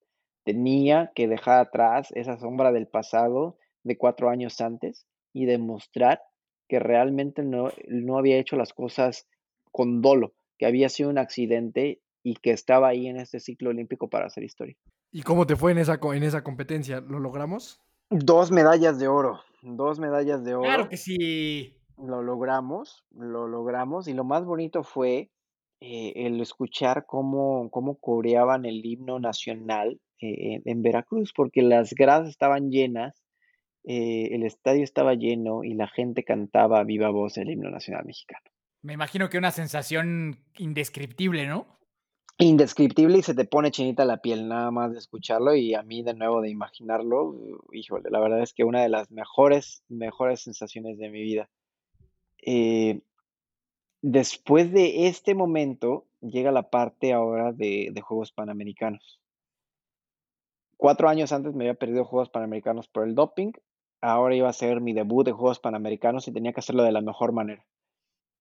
tenía que dejar atrás esa sombra del pasado de cuatro años antes y demostrar que realmente no, no había hecho las cosas con dolo, que había sido un accidente y que estaba ahí en este ciclo olímpico para hacer historia. ¿Y cómo te fue en esa, en esa competencia? ¿Lo logramos? Dos medallas de oro, dos medallas de oro. Claro que sí. Lo logramos, lo logramos. Y lo más bonito fue eh, el escuchar cómo, cómo coreaban el himno nacional eh, en Veracruz, porque las gradas estaban llenas, eh, el estadio estaba lleno y la gente cantaba a viva voz el himno nacional mexicano. Me imagino que una sensación indescriptible, ¿no? Indescriptible y se te pone chinita la piel nada más de escucharlo y a mí de nuevo de imaginarlo, híjole, la verdad es que una de las mejores, mejores sensaciones de mi vida. Eh, después de este momento llega la parte ahora de, de Juegos Panamericanos. Cuatro años antes me había perdido Juegos Panamericanos por el doping, ahora iba a ser mi debut de Juegos Panamericanos y tenía que hacerlo de la mejor manera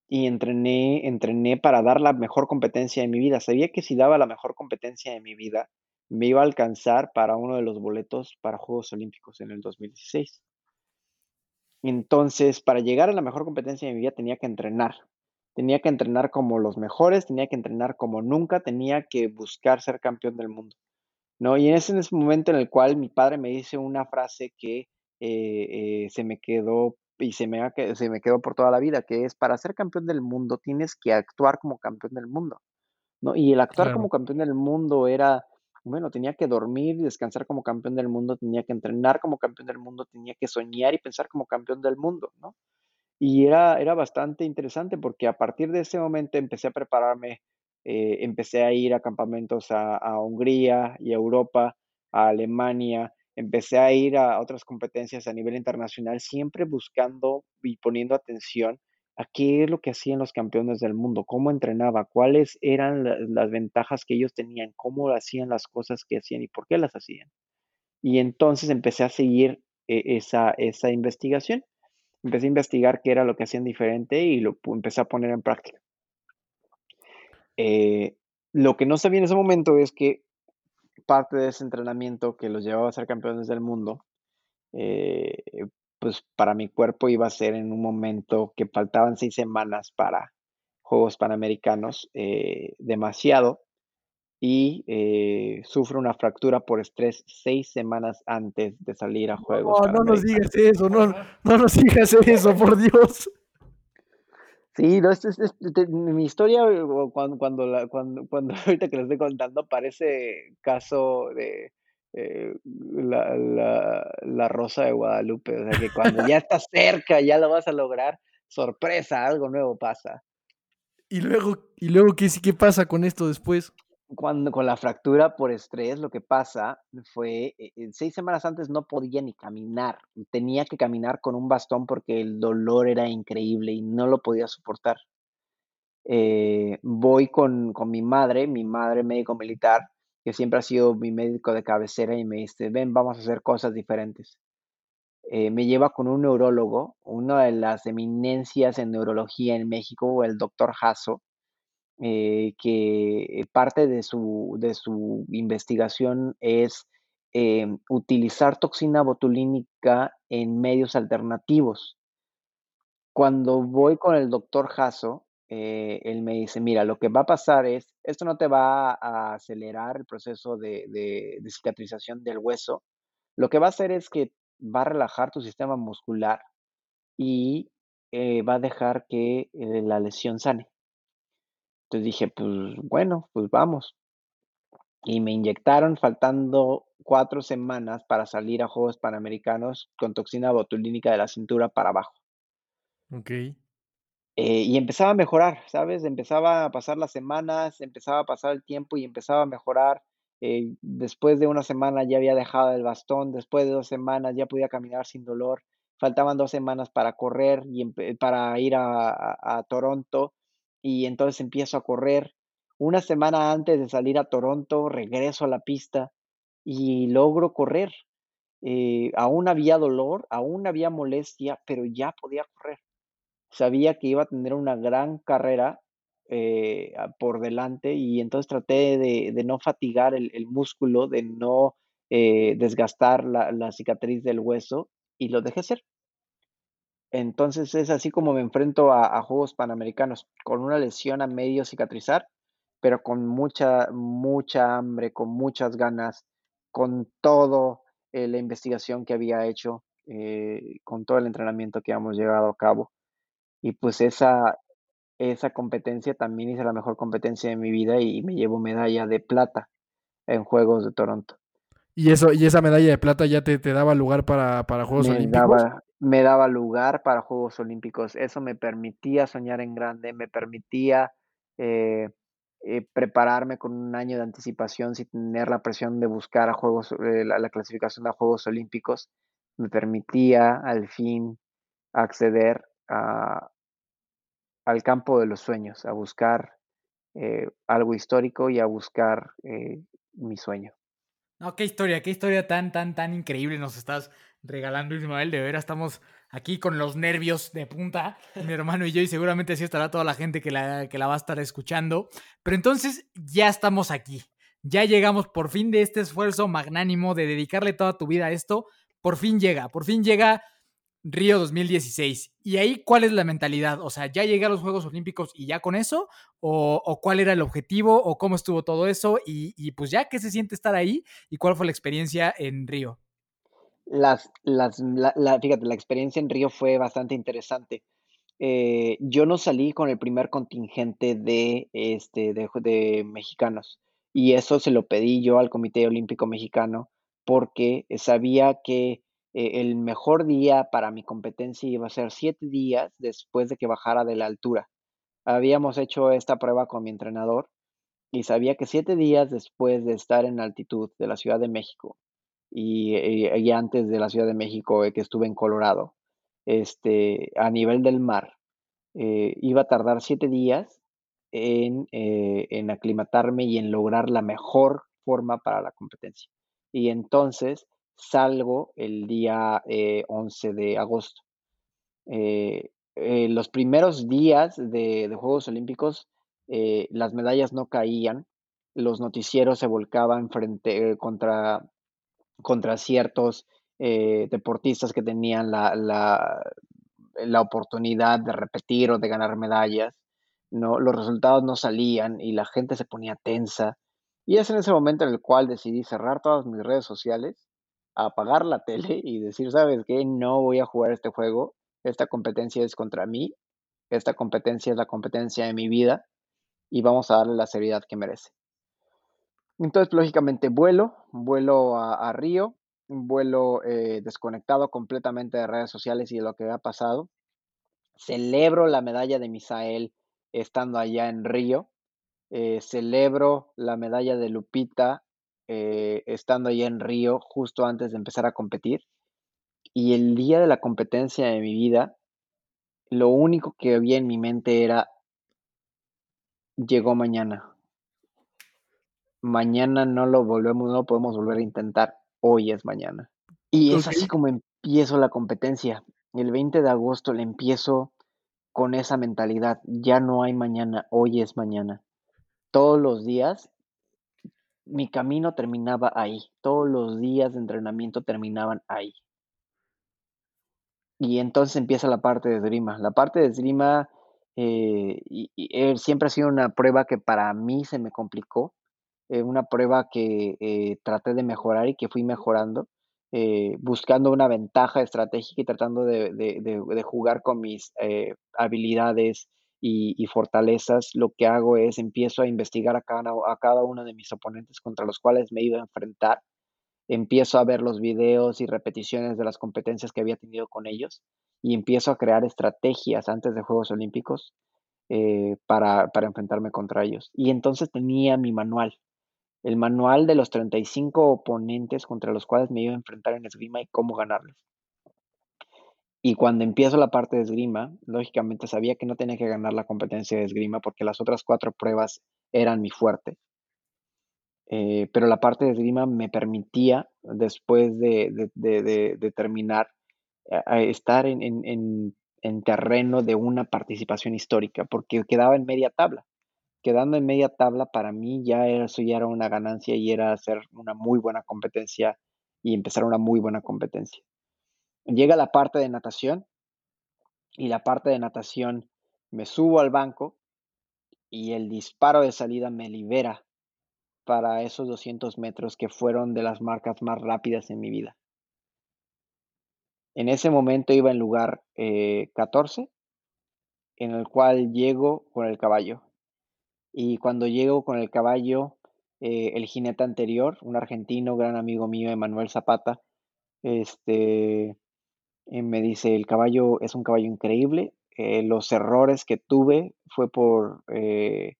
y entrené, entrené para dar la mejor competencia de mi vida. Sabía que si daba la mejor competencia de mi vida, me iba a alcanzar para uno de los boletos para Juegos Olímpicos en el 2016. Entonces, para llegar a la mejor competencia de mi vida tenía que entrenar. Tenía que entrenar como los mejores, tenía que entrenar como nunca, tenía que buscar ser campeón del mundo. ¿no? Y en ese momento en el cual mi padre me dice una frase que eh, eh, se me quedó y se me, se me quedó por toda la vida, que es para ser campeón del mundo tienes que actuar como campeón del mundo, ¿no? Y el actuar como campeón del mundo era, bueno, tenía que dormir y descansar como campeón del mundo, tenía que entrenar como campeón del mundo, tenía que soñar y pensar como campeón del mundo, ¿no? Y era, era bastante interesante porque a partir de ese momento empecé a prepararme, eh, empecé a ir a campamentos a, a Hungría y a Europa, a Alemania, empecé a ir a otras competencias a nivel internacional, siempre buscando y poniendo atención a qué es lo que hacían los campeones del mundo, cómo entrenaba, cuáles eran las ventajas que ellos tenían, cómo hacían las cosas que hacían y por qué las hacían. Y entonces empecé a seguir eh, esa, esa investigación. Empecé a investigar qué era lo que hacían diferente y lo empecé a poner en práctica. Eh, lo que no sabía en ese momento es que parte de ese entrenamiento que los llevaba a ser campeones del mundo, eh, pues para mi cuerpo iba a ser en un momento que faltaban seis semanas para Juegos Panamericanos, eh, demasiado, y eh, sufro una fractura por estrés seis semanas antes de salir a Juegos. No, no nos digas eso, no, no nos digas eso, por Dios. Sí, no, es, es, mi historia, cuando, cuando, la, cuando, cuando ahorita que lo estoy contando, parece caso de eh, la, la, la, Rosa de Guadalupe. O sea, que cuando ya estás cerca, ya lo vas a lograr, sorpresa, algo nuevo pasa. ¿Y luego, y luego qué, qué pasa con esto después? Cuando con la fractura por estrés, lo que pasa fue, eh, eh, seis semanas antes no podía ni caminar, tenía que caminar con un bastón porque el dolor era increíble y no lo podía soportar. Eh, voy con, con, mi madre, mi madre médico militar, que siempre ha sido mi médico de cabecera y me dice, ven, vamos a hacer cosas diferentes. me lleva con un neurólogo, una de las eminencias en neurología en México, el doctor Jasso, eh, que parte de su, de su investigación es em, utilizar toxina botulínica en medios alternativos. Cuando voy con el doctor Jasso, eh, él me dice, mira, lo que va a pasar es, esto no te va a acelerar el proceso de, de, cicatrización del hueso, lo que va a hacer es que va a relajar tu sistema muscular y eh, va a dejar que la lesión sane. Entonces dije, pues bueno, pues vamos. Y me inyectaron faltando cuatro semanas para salir a Juegos Panamericanos con toxina botulínica de la cintura para abajo. Ok. Eh, y empezaba a mejorar, ¿sabes? Empezaba a pasar las semanas, empezaba a pasar el tiempo y empezaba a mejorar. Eh, después de una semana ya había dejado el bastón, después de dos semanas ya podía caminar sin dolor. Faltaban dos semanas para correr y para ir a Toronto y entonces empiezo a correr. Una semana antes de salir a Toronto, regreso a la pista y logro correr. Eh, aún había dolor, aún había molestia, pero ya podía correr. Sabía que iba a tener una gran carrera eh, por delante y entonces traté de, no fatigar el, músculo, de no eh, desgastar la, la cicatriz del hueso y lo dejé ser. Entonces es así como me enfrento a, Juegos Panamericanos, con una lesión a medio cicatrizar, pero con mucha, mucha hambre, con muchas ganas, con todo eh, la investigación que había hecho, eh, con todo el entrenamiento que hemos llevado a cabo. Y pues esa, esa competencia también hice la mejor competencia de mi vida y me llevo medalla de plata en Juegos de Toronto. ¿Y, eso, y esa medalla de plata ya te, te daba lugar para, para Juegos Olímpicos? Me daba lugar para Juegos Olímpicos. Eso me permitía soñar en grande, me permitía eh, eh, prepararme con un año de anticipación sin tener la presión de buscar a Juegos, eh, la, clasificación a Juegos Olímpicos. Me permitía al fin acceder a, al campo de los sueños, a buscar algo histórico y a buscar mi sueño. No, qué historia, qué historia tan, tan, tan increíble nos estás regalando, Ismael. De veras, estamos aquí con los nervios de punta, mi hermano y yo, y seguramente así estará toda la gente que la, que la va a estar escuchando. Pero entonces ya estamos aquí. Ya llegamos por fin de este esfuerzo magnánimo de dedicarle toda tu vida a esto. Por fin llega, por fin llega Río 2016. ¿Y ahí cuál es la mentalidad? O sea, ¿ya llegué a los Juegos Olímpicos y ya con eso? ¿O, cuál era el objetivo? ¿O cómo estuvo todo eso? Y, pues ya, ¿qué se siente estar ahí? ¿Y cuál fue la experiencia en Río? Las, las, la, fíjate, la experiencia en Río fue bastante interesante. Eh, yo no salí con el primer contingente de, este, de, de mexicanos y eso se lo pedí yo al Comité Olímpico Mexicano porque sabía que eh, el mejor día para mi competencia iba a ser siete días después de que bajara de la altura. Habíamos hecho esta prueba con mi entrenador y sabía que siete días después de estar en altitud de la Ciudad de México y, y, antes de la Ciudad de México eh, que estuve en Colorado, este, a nivel del mar, eh, iba a tardar siete días en, en aclimatarme y en lograr la mejor forma para la competencia. Y entonces salgo el día 11 eh, de agosto. Eh, eh, los primeros días de, Juegos Olímpicos, las medallas no caían, los noticieros se volcaban frente contra, contra ciertos deportistas que tenían la, la, oportunidad de repetir o de ganar medallas. No, los resultados no salían y la gente se ponía tensa. Y es en ese momento en el cual decidí cerrar todas mis redes sociales apagar la tele y decir, ¿sabes qué? No voy a jugar este juego, esta competencia es contra mí, esta competencia es la competencia de mi vida y vamos a darle la seriedad que merece. Entonces, lógicamente, vuelo, vuelo a, Río, vuelo eh, desconectado completamente de redes sociales y de lo que ha pasado. Celebro la medalla de Misael estando allá en Río. Eh, celebro la medalla de Lupita eh, estando allá en Río justo antes de empezar a competir. Y el día de la competencia de mi vida, lo único que había en mi mente era, llegó mañana. Mañana no lo volvemos, no lo podemos volver a intentar. Hoy es mañana. Y es así como empiezo la competencia. El 20 de agosto le empiezo con esa mentalidad. Ya no hay mañana, hoy es mañana. Todos los días mi camino terminaba ahí. Todos los días de entrenamiento terminaban ahí. Y entonces empieza la parte de esgrima. La parte de esgrima eh, y, eh, siempre ha sido una prueba que para mí se me complicó. Eh, una prueba que traté de mejorar y que fui mejorando, buscando una ventaja estratégica y tratando de jugar con mis habilidades y, fortalezas, lo que hago es empiezo a investigar a cada, a cada uno de mis oponentes contra los cuales me iba a enfrentar. Empiezo a ver los videos y repeticiones de las competencias que había tenido con ellos y empiezo a crear estrategias antes de Juegos Olímpicos eh, para enfrentarme contra ellos. Y entonces tenía mi manual, el manual de los 35 oponentes contra los cuales me iba a enfrentar en esgrima y cómo ganarles. Y cuando empiezo la parte de esgrima, lógicamente sabía que no tenía que ganar la competencia de esgrima porque las otras cuatro pruebas eran mi fuerte. Eh, pero la parte de esgrima me permitía, después de, terminar, estar en, terreno de una participación histórica, porque quedaba en media tabla. Quedando en media tabla, para mí ya era, eso ya era una ganancia y era hacer una muy buena competencia y empezar una muy buena competencia. Llega la parte de natación y la parte de natación me subo al banco y el disparo de salida me libera para esos 200 metros que fueron de las marcas más rápidas en mi vida. En ese momento iba en lugar 14, eh, en el cual llego con el caballo. Y cuando llego con el caballo, eh, el jinete anterior, un argentino, gran amigo mío, Emanuel Zapata, este, Y me dice, el caballo es un caballo increíble. eh, los errores que tuve fue por eh,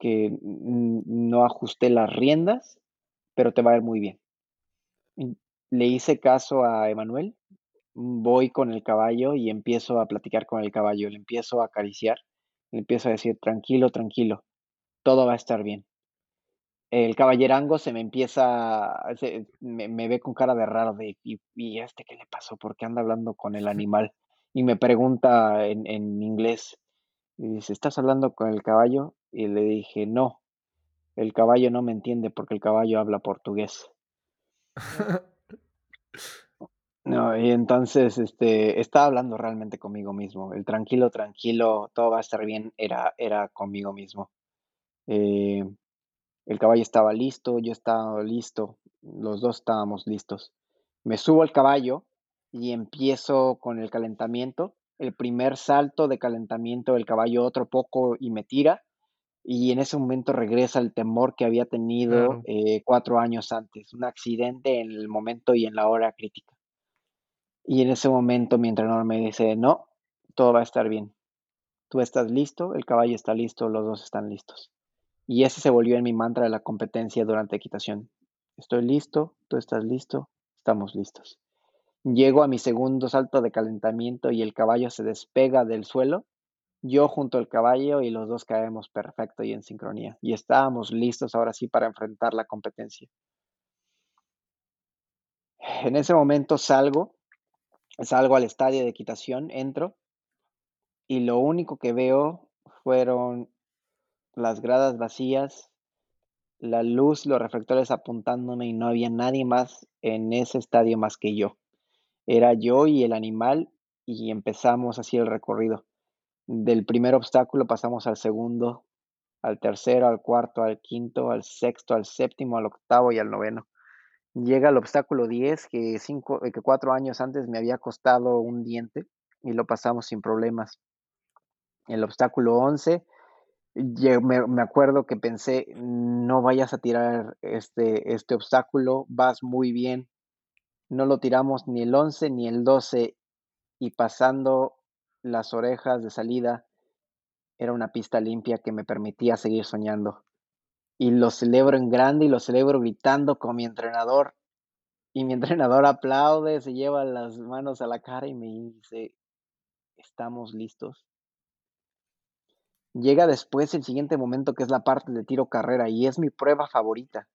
que no ajusté las riendas, pero te va a ir muy bien. Le hice caso a Emanuel, voy con el caballo y empiezo a platicar con el caballo, le empiezo a acariciar, le empiezo a decir, tranquilo, tranquilo, todo va a estar bien. El caballerango se me empieza, se- me, me ve con cara de raro de, ¿y, y este qué le pasó? ¿Por qué anda hablando con el animal? Y me pregunta en, en inglés, y dice, ¿estás hablando con el caballo? Y le dije, no, el caballo no me entiende porque el caballo habla portugués. No, y entonces, este, estaba hablando realmente conmigo mismo. El tranquilo, tranquilo, todo va a estar bien, era, era conmigo mismo. Eh, el caballo estaba listo, yo estaba listo, los dos estábamos listos. Me subo al caballo y empiezo con el calentamiento. El primer salto de calentamiento del caballo, otro poco y me tira. Y en ese momento regresa el temor que había tenido eh, cuatro años antes, un accidente en el momento y en la hora crítica. Y en ese momento mi entrenador me dice, no, todo va a estar bien. Tú estás listo, el caballo está listo, los dos están listos. Y ese se volvió en mi mantra de la competencia durante equitación. Estoy listo, tú estás listo, estamos listos. Llego a mi segundo salto de calentamiento y el caballo se despega del suelo. Yo junto al caballo y los dos caemos perfecto y en sincronía. Y estábamos listos ahora sí para enfrentar la competencia. En ese momento salgo, salgo al estadio de equitación, entro y lo único que veo fueron las gradas vacías, la luz, los reflectores apuntándome y no había nadie más en ese estadio más que yo. Era yo y el animal y empezamos así el recorrido. Del primer obstáculo pasamos al segundo, al tercero, al cuarto, al quinto, al sexto, al séptimo, al octavo y al noveno. Llega el obstáculo 10, que, cinco, que cuatro años antes me había costado un diente y lo pasamos sin problemas. El obstáculo 11, me, me, acuerdo que pensé, no vayas a tirar este, este obstáculo, vas muy bien. No lo tiramos ni el 11 ni el 12 y pasando las orejas de salida, era una pista limpia que me permitía seguir soñando. Y lo celebro en grande y lo celebro gritando con mi entrenador. Y mi entrenador aplaude, se lleva las manos a la cara y me dice, estamos listos. Llega después el siguiente momento que es la parte de tiro carrera y es mi prueba favorita.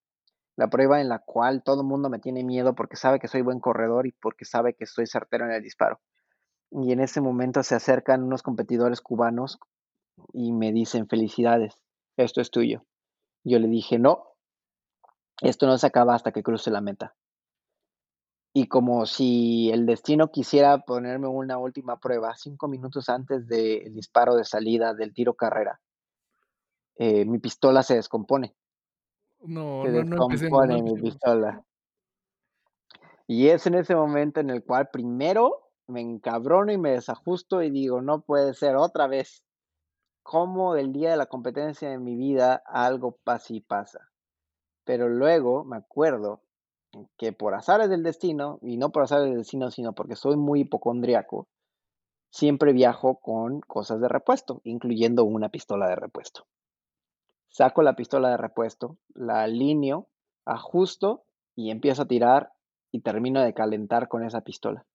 La prueba en la cual todo el mundo me tiene miedo porque sabe que soy buen corredor y porque sabe que soy certero en el disparo. Y en ese momento se acercan unos competidores cubanos y me dicen, felicidades, esto es tuyo. Yo le dije, no, esto no se acaba hasta que cruce la meta. Y como si el destino quisiera ponerme una última prueba, cinco minutos antes del disparo de salida del tiro carrera, eh, mi pistola se descompone. No, se no, descompone no mi pistola. Y es en ese momento en el cual primero me encabrono y me desajusto y digo, no puede ser otra vez. ¿Cómo del día de la competencia de mi vida algo así pasa? Pero luego me acuerdo que por azares del destino, y no por azares del destino, sino porque soy muy hipocondriaco, siempre viajo con cosas de repuesto, incluyendo una pistola de repuesto. Saco la pistola de repuesto, la alineo, ajusto y empiezo a tirar y termino de calentar con esa pistola.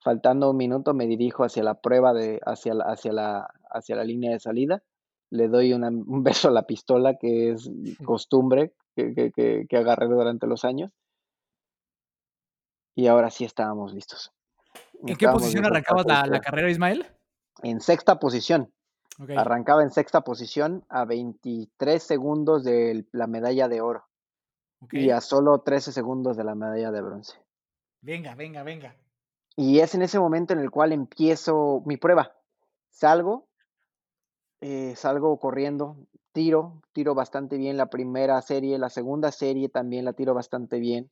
Faltando un minuto me dirijo hacia la prueba de, hacia la, hacia la, hacia la línea de salida, le doy una, un beso a la pistola, que es costumbre que, que, que, que agarré durante los años, y ahora sí estábamos listos. ¿En qué posición arrancabas la, carrera, Ismael? En sexta posición. Arrancaba en sexta posición a 23 segundos de la medalla de oro y a solo 13 segundos de la medalla de bronce. Venga, venga, venga. Y es en ese momento en el cual empiezo mi prueba. Salgo, eh, salgo corriendo, tiro, tiro bastante bien la primera serie, la segunda serie también la tiro bastante bien.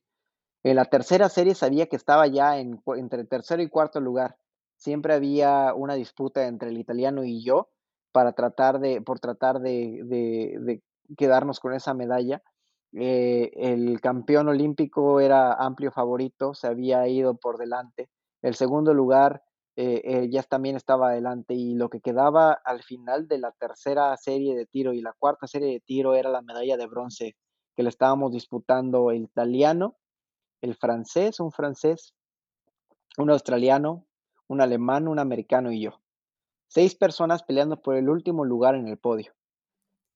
En la tercera serie sabía que estaba ya en, entre tercero y cuarto lugar. Siempre había una disputa entre el italiano y yo para tratar de, por tratar de, de- de quedarnos con esa medalla. Eh, el campeón olímpico era amplio favorito, se había ido por delante El segundo lugar eh, eh, ya también estaba adelante y lo que quedaba al final de la tercera serie de tiro y la cuarta serie de tiro era la medalla de bronce que le estábamos disputando el italiano, el francés, un francés, un australiano, un alemán, un americano y yo. Seis personas peleando por el último lugar en el podio.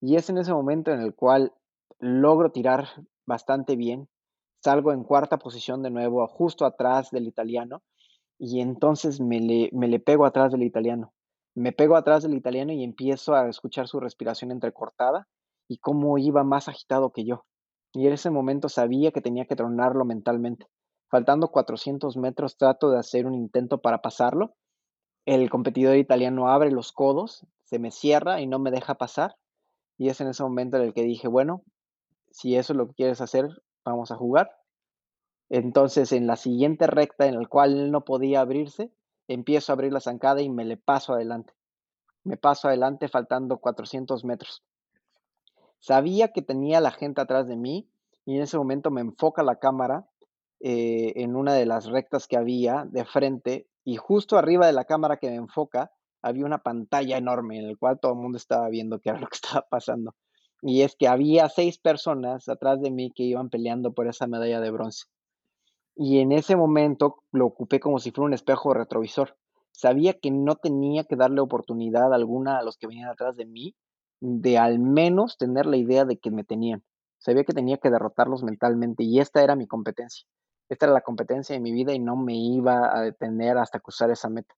Y es en ese momento en el cual logro tirar bastante bien. Salgo en cuarta posición de nuevo, justo atrás del italiano y entonces me le, me le pego atrás del italiano. Me pego atrás del italiano y empiezo a escuchar su respiración entrecortada y cómo iba más agitado que yo. Y en ese momento sabía que tenía que tronarlo mentalmente. Faltando 400 metros trato de hacer un intento para pasarlo. El competidor italiano abre los codos, se me cierra y no me deja pasar. Y es en ese momento en el que dije, bueno, si eso es lo que quieres hacer, vamos a jugar. Entonces, en la siguiente recta en la cual él no podía abrirse, empiezo a abrir la zancada y me le paso adelante. Me paso adelante faltando 400 metros. Sabía que tenía la gente atrás de mí y en ese momento me enfoca la cámara eh, en una de las rectas que había de frente y justo arriba de la cámara que me enfoca había una pantalla enorme en la cual todo el mundo estaba viendo qué era lo que estaba pasando. Y es que había seis personas atrás de mí que iban peleando por esa medalla de bronce y en ese momento lo ocupé como si fuera un espejo retrovisor. Sabía que no tenía que darle oportunidad alguna a los que venían atrás de mí de al menos tener la idea de que me tenían. Sabía que tenía que derrotarlos mentalmente y esta era mi competencia. Esta era la competencia de mi vida y no me iba a detener hasta cruzar esa meta.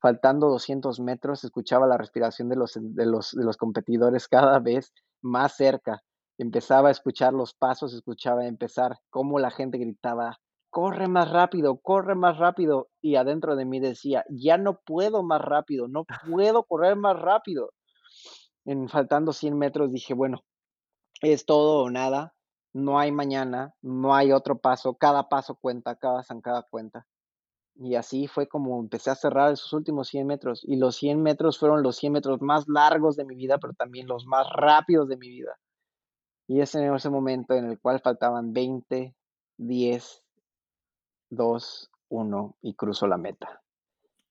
Faltando 200 metros, escuchaba la respiración de los, de los, de los competidores cada vez más cerca. Empezaba a escuchar los pasos, escuchaba empezar cómo la gente gritaba, corre más rápido, corre más rápido. Y adentro de mí decía, ya no puedo más rápido, no puedo correr más rápido. En faltando 100 metros dije, bueno, es todo o nada, no hay mañana, no hay otro paso, cada paso cuenta, cada zancada cuenta. Y así fue como empecé a cerrar esos últimos 100 metros. Y los 100 metros fueron los 100 metros más largos de mi vida, pero también los más rápidos de mi vida. Y es en ese momento en el cual faltaban 20, 10, 2, 1 y cruzo la meta.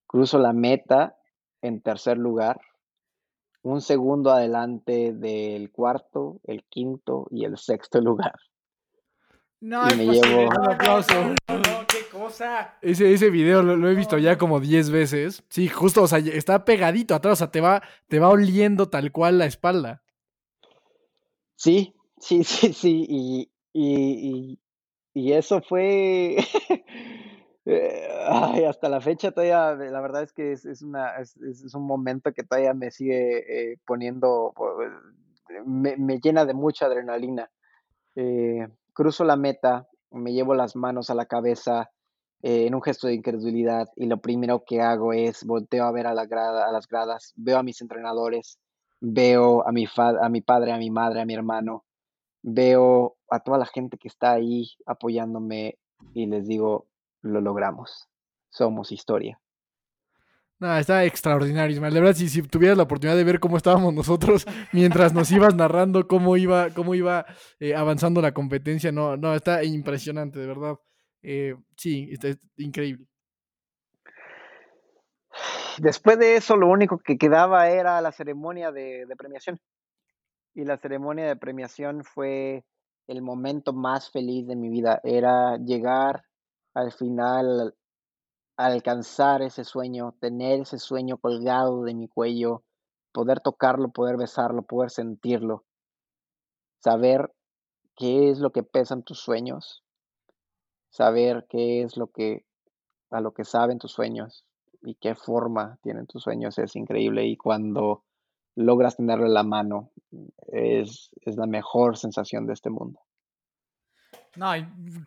Cruzo la meta en tercer lugar, un segundo adelante del cuarto, el quinto y el sexto lugar. No, y me llevo un aplauso. qué cosa. Ese, ese video lo, he visto ya como 10 veces. Sí, justo, o sea, está pegadito atrás, o sea, te va, te va oliendo tal cual la espalda. Sí, sí, sí, sí. Y, y, y eso fue, eh, hasta la fecha todavía, la verdad es que es, una, es, un momento que todavía me sigue eh, poniendo, me, llena de mucha adrenalina. Eh, cruzo la meta, me llevo las manos a la cabeza en un gesto de incredulidad y lo primero que hago es volteo a ver a, a las gradas, veo a mis entrenadores, veo a mi, a mi padre, a mi madre, a mi hermano, veo a toda la gente que está ahí apoyándome y les digo, lo logramos, somos historia. No, está extraordinario, Ismael. De verdad, si, si, tuvieras la oportunidad de ver cómo estábamos nosotros mientras nos ibas narrando cómo iba, cómo iba eh, avanzando la competencia, no, no, está impresionante, de verdad. Eh, sí, está, increíble. Después de eso, lo único que quedaba era la ceremonia de premiación y la ceremonia de premiación fue el momento más feliz de mi vida. Era llegar al final, alcanzar ese sueño, tener ese sueño colgado de mi cuello, poder tocarlo, poder besarlo, poder sentirlo, saber qué es lo que pesan tus sueños, saber qué es lo que a lo que saben tus sueños y qué forma tienen tus sueños es increíble y cuando logras tenerlo en la mano, es, la mejor sensación de este mundo. No,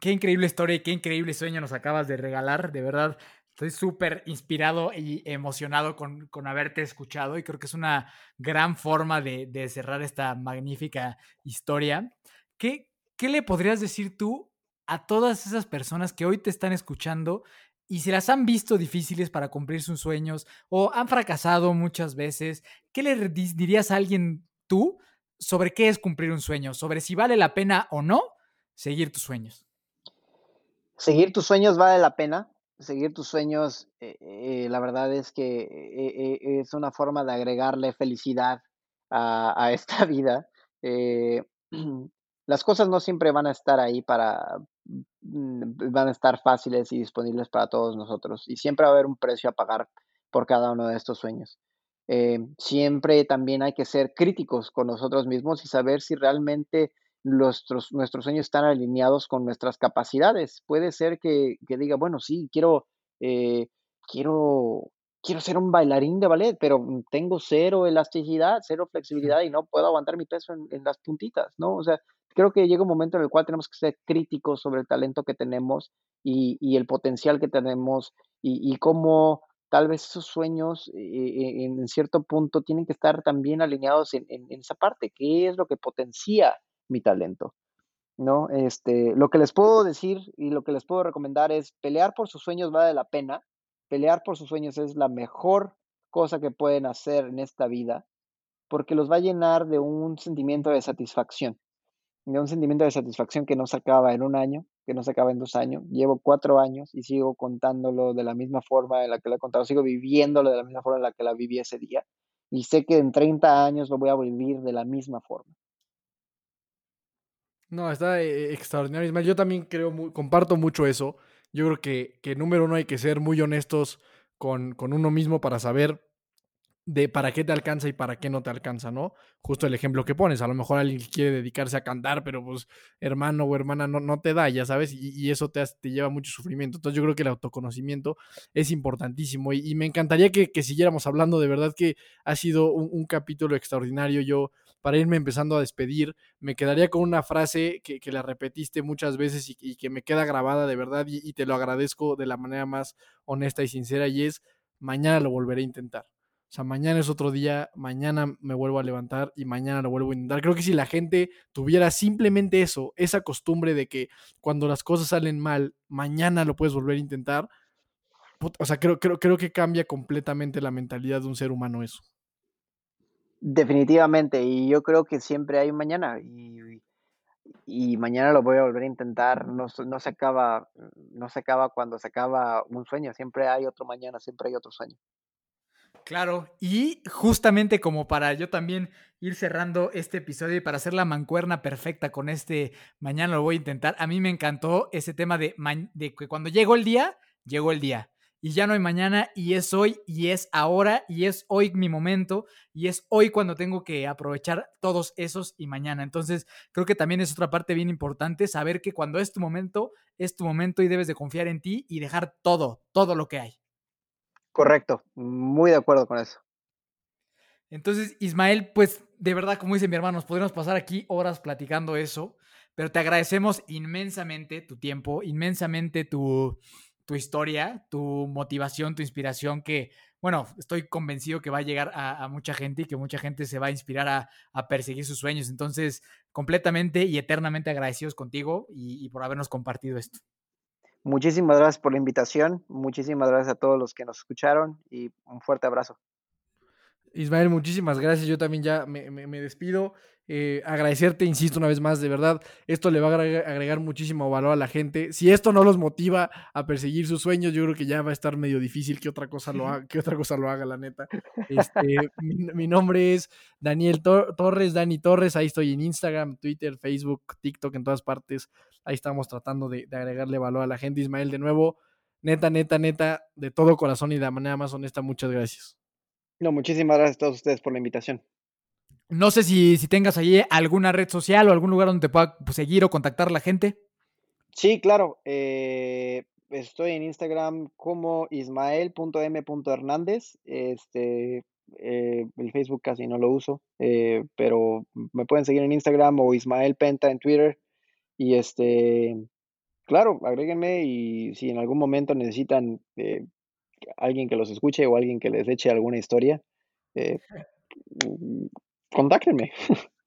qué increíble historia y qué increíble sueño nos acabas de regalar, de verdad. Estoy súper inspirado y emocionado con, con, haberte escuchado y creo que es una gran forma de, de cerrar esta magnífica historia. ¿Qué, ¿Qué le podrías decir tú a todas esas personas que hoy te están escuchando y si las han visto difíciles para cumplir sus sueños o han fracasado muchas veces, ¿qué le dirías a alguien tú sobre qué es cumplir un sueño? Sobre si vale la pena o no seguir tus sueños. Seguir tus sueños vale la pena seguir tus sueños, eh, eh, la verdad es que eh, es una forma de agregarle felicidad a, esta vida. las cosas no siempre van a estar ahí para, mm, van a estar fáciles y disponibles para todos nosotros. Y siempre va a haber un precio a pagar por cada uno de estos sueños. siempre también hay que ser críticos con nosotros mismos y saber si realmente nuestros, nuestros sueños están alineados con nuestras capacidades. Puede ser que, que diga, bueno, sí, quiero, eh, quiero, quiero ser un bailarín de ballet, pero tengo cero elasticidad, cero flexibilidad y no puedo aguantar mi peso en, las puntitas, ¿no? O sea, creo que llega un momento en el cual tenemos que ser críticos sobre el talento que tenemos y, y el potencial que tenemos y, y cómo tal vez esos sueños eh, eh, en cierto punto tienen que estar también alineados en, en, esa parte, qué es lo que potencia mi talento. ¿no? Este, lo que les puedo decir y lo que les puedo recomendar es pelear por sus sueños vale la pena. Pelear por sus sueños es la mejor cosa que pueden hacer en esta vida porque los va a llenar de un sentimiento de satisfacción, de un sentimiento de satisfacción que no se acaba en un año, que no se acaba en dos años. Llevo cuatro años y sigo contándolo de la misma forma en la que lo he contado, sigo viviéndolo de la misma forma en la que la viví ese día. Y sé que en 30 años lo voy a vivir de la misma forma. No, está eh, extraordinario, Ismael. Yo también creo, comparto mucho eso. Yo creo que, que número uno hay que ser muy honestos con, con uno mismo para saber de para qué te alcanza y para qué no te alcanza, ¿no? Justo el ejemplo que pones, a lo mejor alguien quiere dedicarse a cantar, pero pues hermano o hermana no, no te da, ya sabes, y, eso te, te, lleva mucho sufrimiento. Entonces yo creo que el autoconocimiento es importantísimo y, me encantaría que, siguiéramos hablando, de verdad que ha sido un, un, capítulo extraordinario. Yo, para irme empezando a despedir, me quedaría con una frase que, que la repetiste muchas veces y, y, que me queda grabada de verdad y te lo agradezco de la manera más honesta y sincera y es, mañana lo volveré a intentar. O sea, mañana es otro día, mañana me vuelvo a levantar y mañana lo vuelvo a intentar. Creo que si la gente tuviera simplemente eso, esa costumbre de que cuando las cosas salen mal, mañana lo puedes volver a intentar, o sea, creo, creo, creo que cambia completamente la mentalidad de un ser humano eso. Definitivamente, y yo creo que siempre hay un mañana y, mañana lo voy a volver a intentar. No, no, se acaba, no se acaba cuando se acaba un sueño, siempre hay otro mañana, siempre hay otro sueño. Claro, y justamente como para yo también ir cerrando este episodio y para hacer la mancuerna perfecta con este mañana lo voy a intentar, a mí me encantó ese tema de, de que cuando llegó el día, llegó el día. Y ya no hay mañana y es hoy y es ahora y es hoy mi momento y es hoy cuando tengo que aprovechar todos esos y mañana. Entonces creo que también es otra parte bien importante saber que cuando es tu momento, es tu momento y debes de confiar en ti y dejar todo, todo lo que hay. Correcto, muy de acuerdo con eso. Entonces, Ismael, pues de verdad, como dice mi hermano, nos podríamos pasar aquí horas platicando eso, pero te agradecemos inmensamente tu tiempo, inmensamente tu, tu historia, tu motivación, tu inspiración, que, bueno, estoy convencido que va a llegar a, mucha gente y que mucha gente se va a inspirar a, a perseguir sus sueños. Entonces, completamente y eternamente agradecidos contigo y por habernos compartido esto. Muchísimas gracias por la invitación, muchísimas gracias a todos los que nos escucharon y un fuerte abrazo. Ismael, muchísimas gracias. Yo también ya me, despido. Eh, agradecerte, insisto una vez más, de verdad, esto le va a agregar, muchísimo valor a la gente. Si esto no los motiva a perseguir sus sueños, yo creo que ya va a estar medio difícil que otra cosa lo haga, que otra cosa lo haga la neta. Este, mi, nombre es Daniel Torres, Dani Torres, ahí estoy en Instagram, Twitter, Facebook, TikTok, en todas partes. Ahí estamos tratando de, de agregarle valor a la gente. Ismael, de nuevo, neta, neta, neta, de todo corazón y de manera más honesta, muchas gracias. No, muchísimas gracias a todos ustedes por la invitación. No sé si, si tengas allí alguna red social o algún lugar donde te pueda pues, seguir o contactar la gente. Sí, claro. Eh, estoy en Instagram como ismael.m.hernández. Este, eh, el Facebook casi no lo uso, eh, pero me pueden seguir en Instagram o Ismael Penta en Twitter. Y este, claro, agréguenme y si en algún momento necesitan alguien que los escuche o alguien que les eche alguna historia, eh, contáctenme.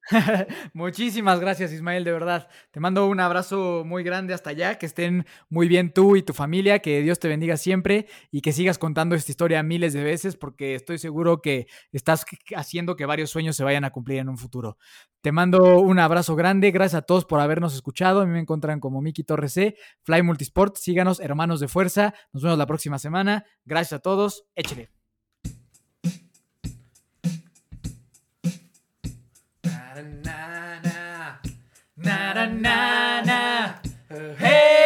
Muchísimas gracias, Ismael, de verdad. Te mando un abrazo muy grande hasta allá, que estén muy bien tú y tu familia, que Dios te bendiga siempre y que sigas contando esta historia miles de veces, porque estoy seguro que estás haciendo que varios sueños se vayan a cumplir en un futuro. Te mando un abrazo grande, gracias a todos por habernos escuchado. A mí me encuentran como Miki Torres C, Fly Multisport. Síganos, hermanos de fuerza. Nos vemos la próxima semana. Gracias a todos. Échele. na na na na. Hey.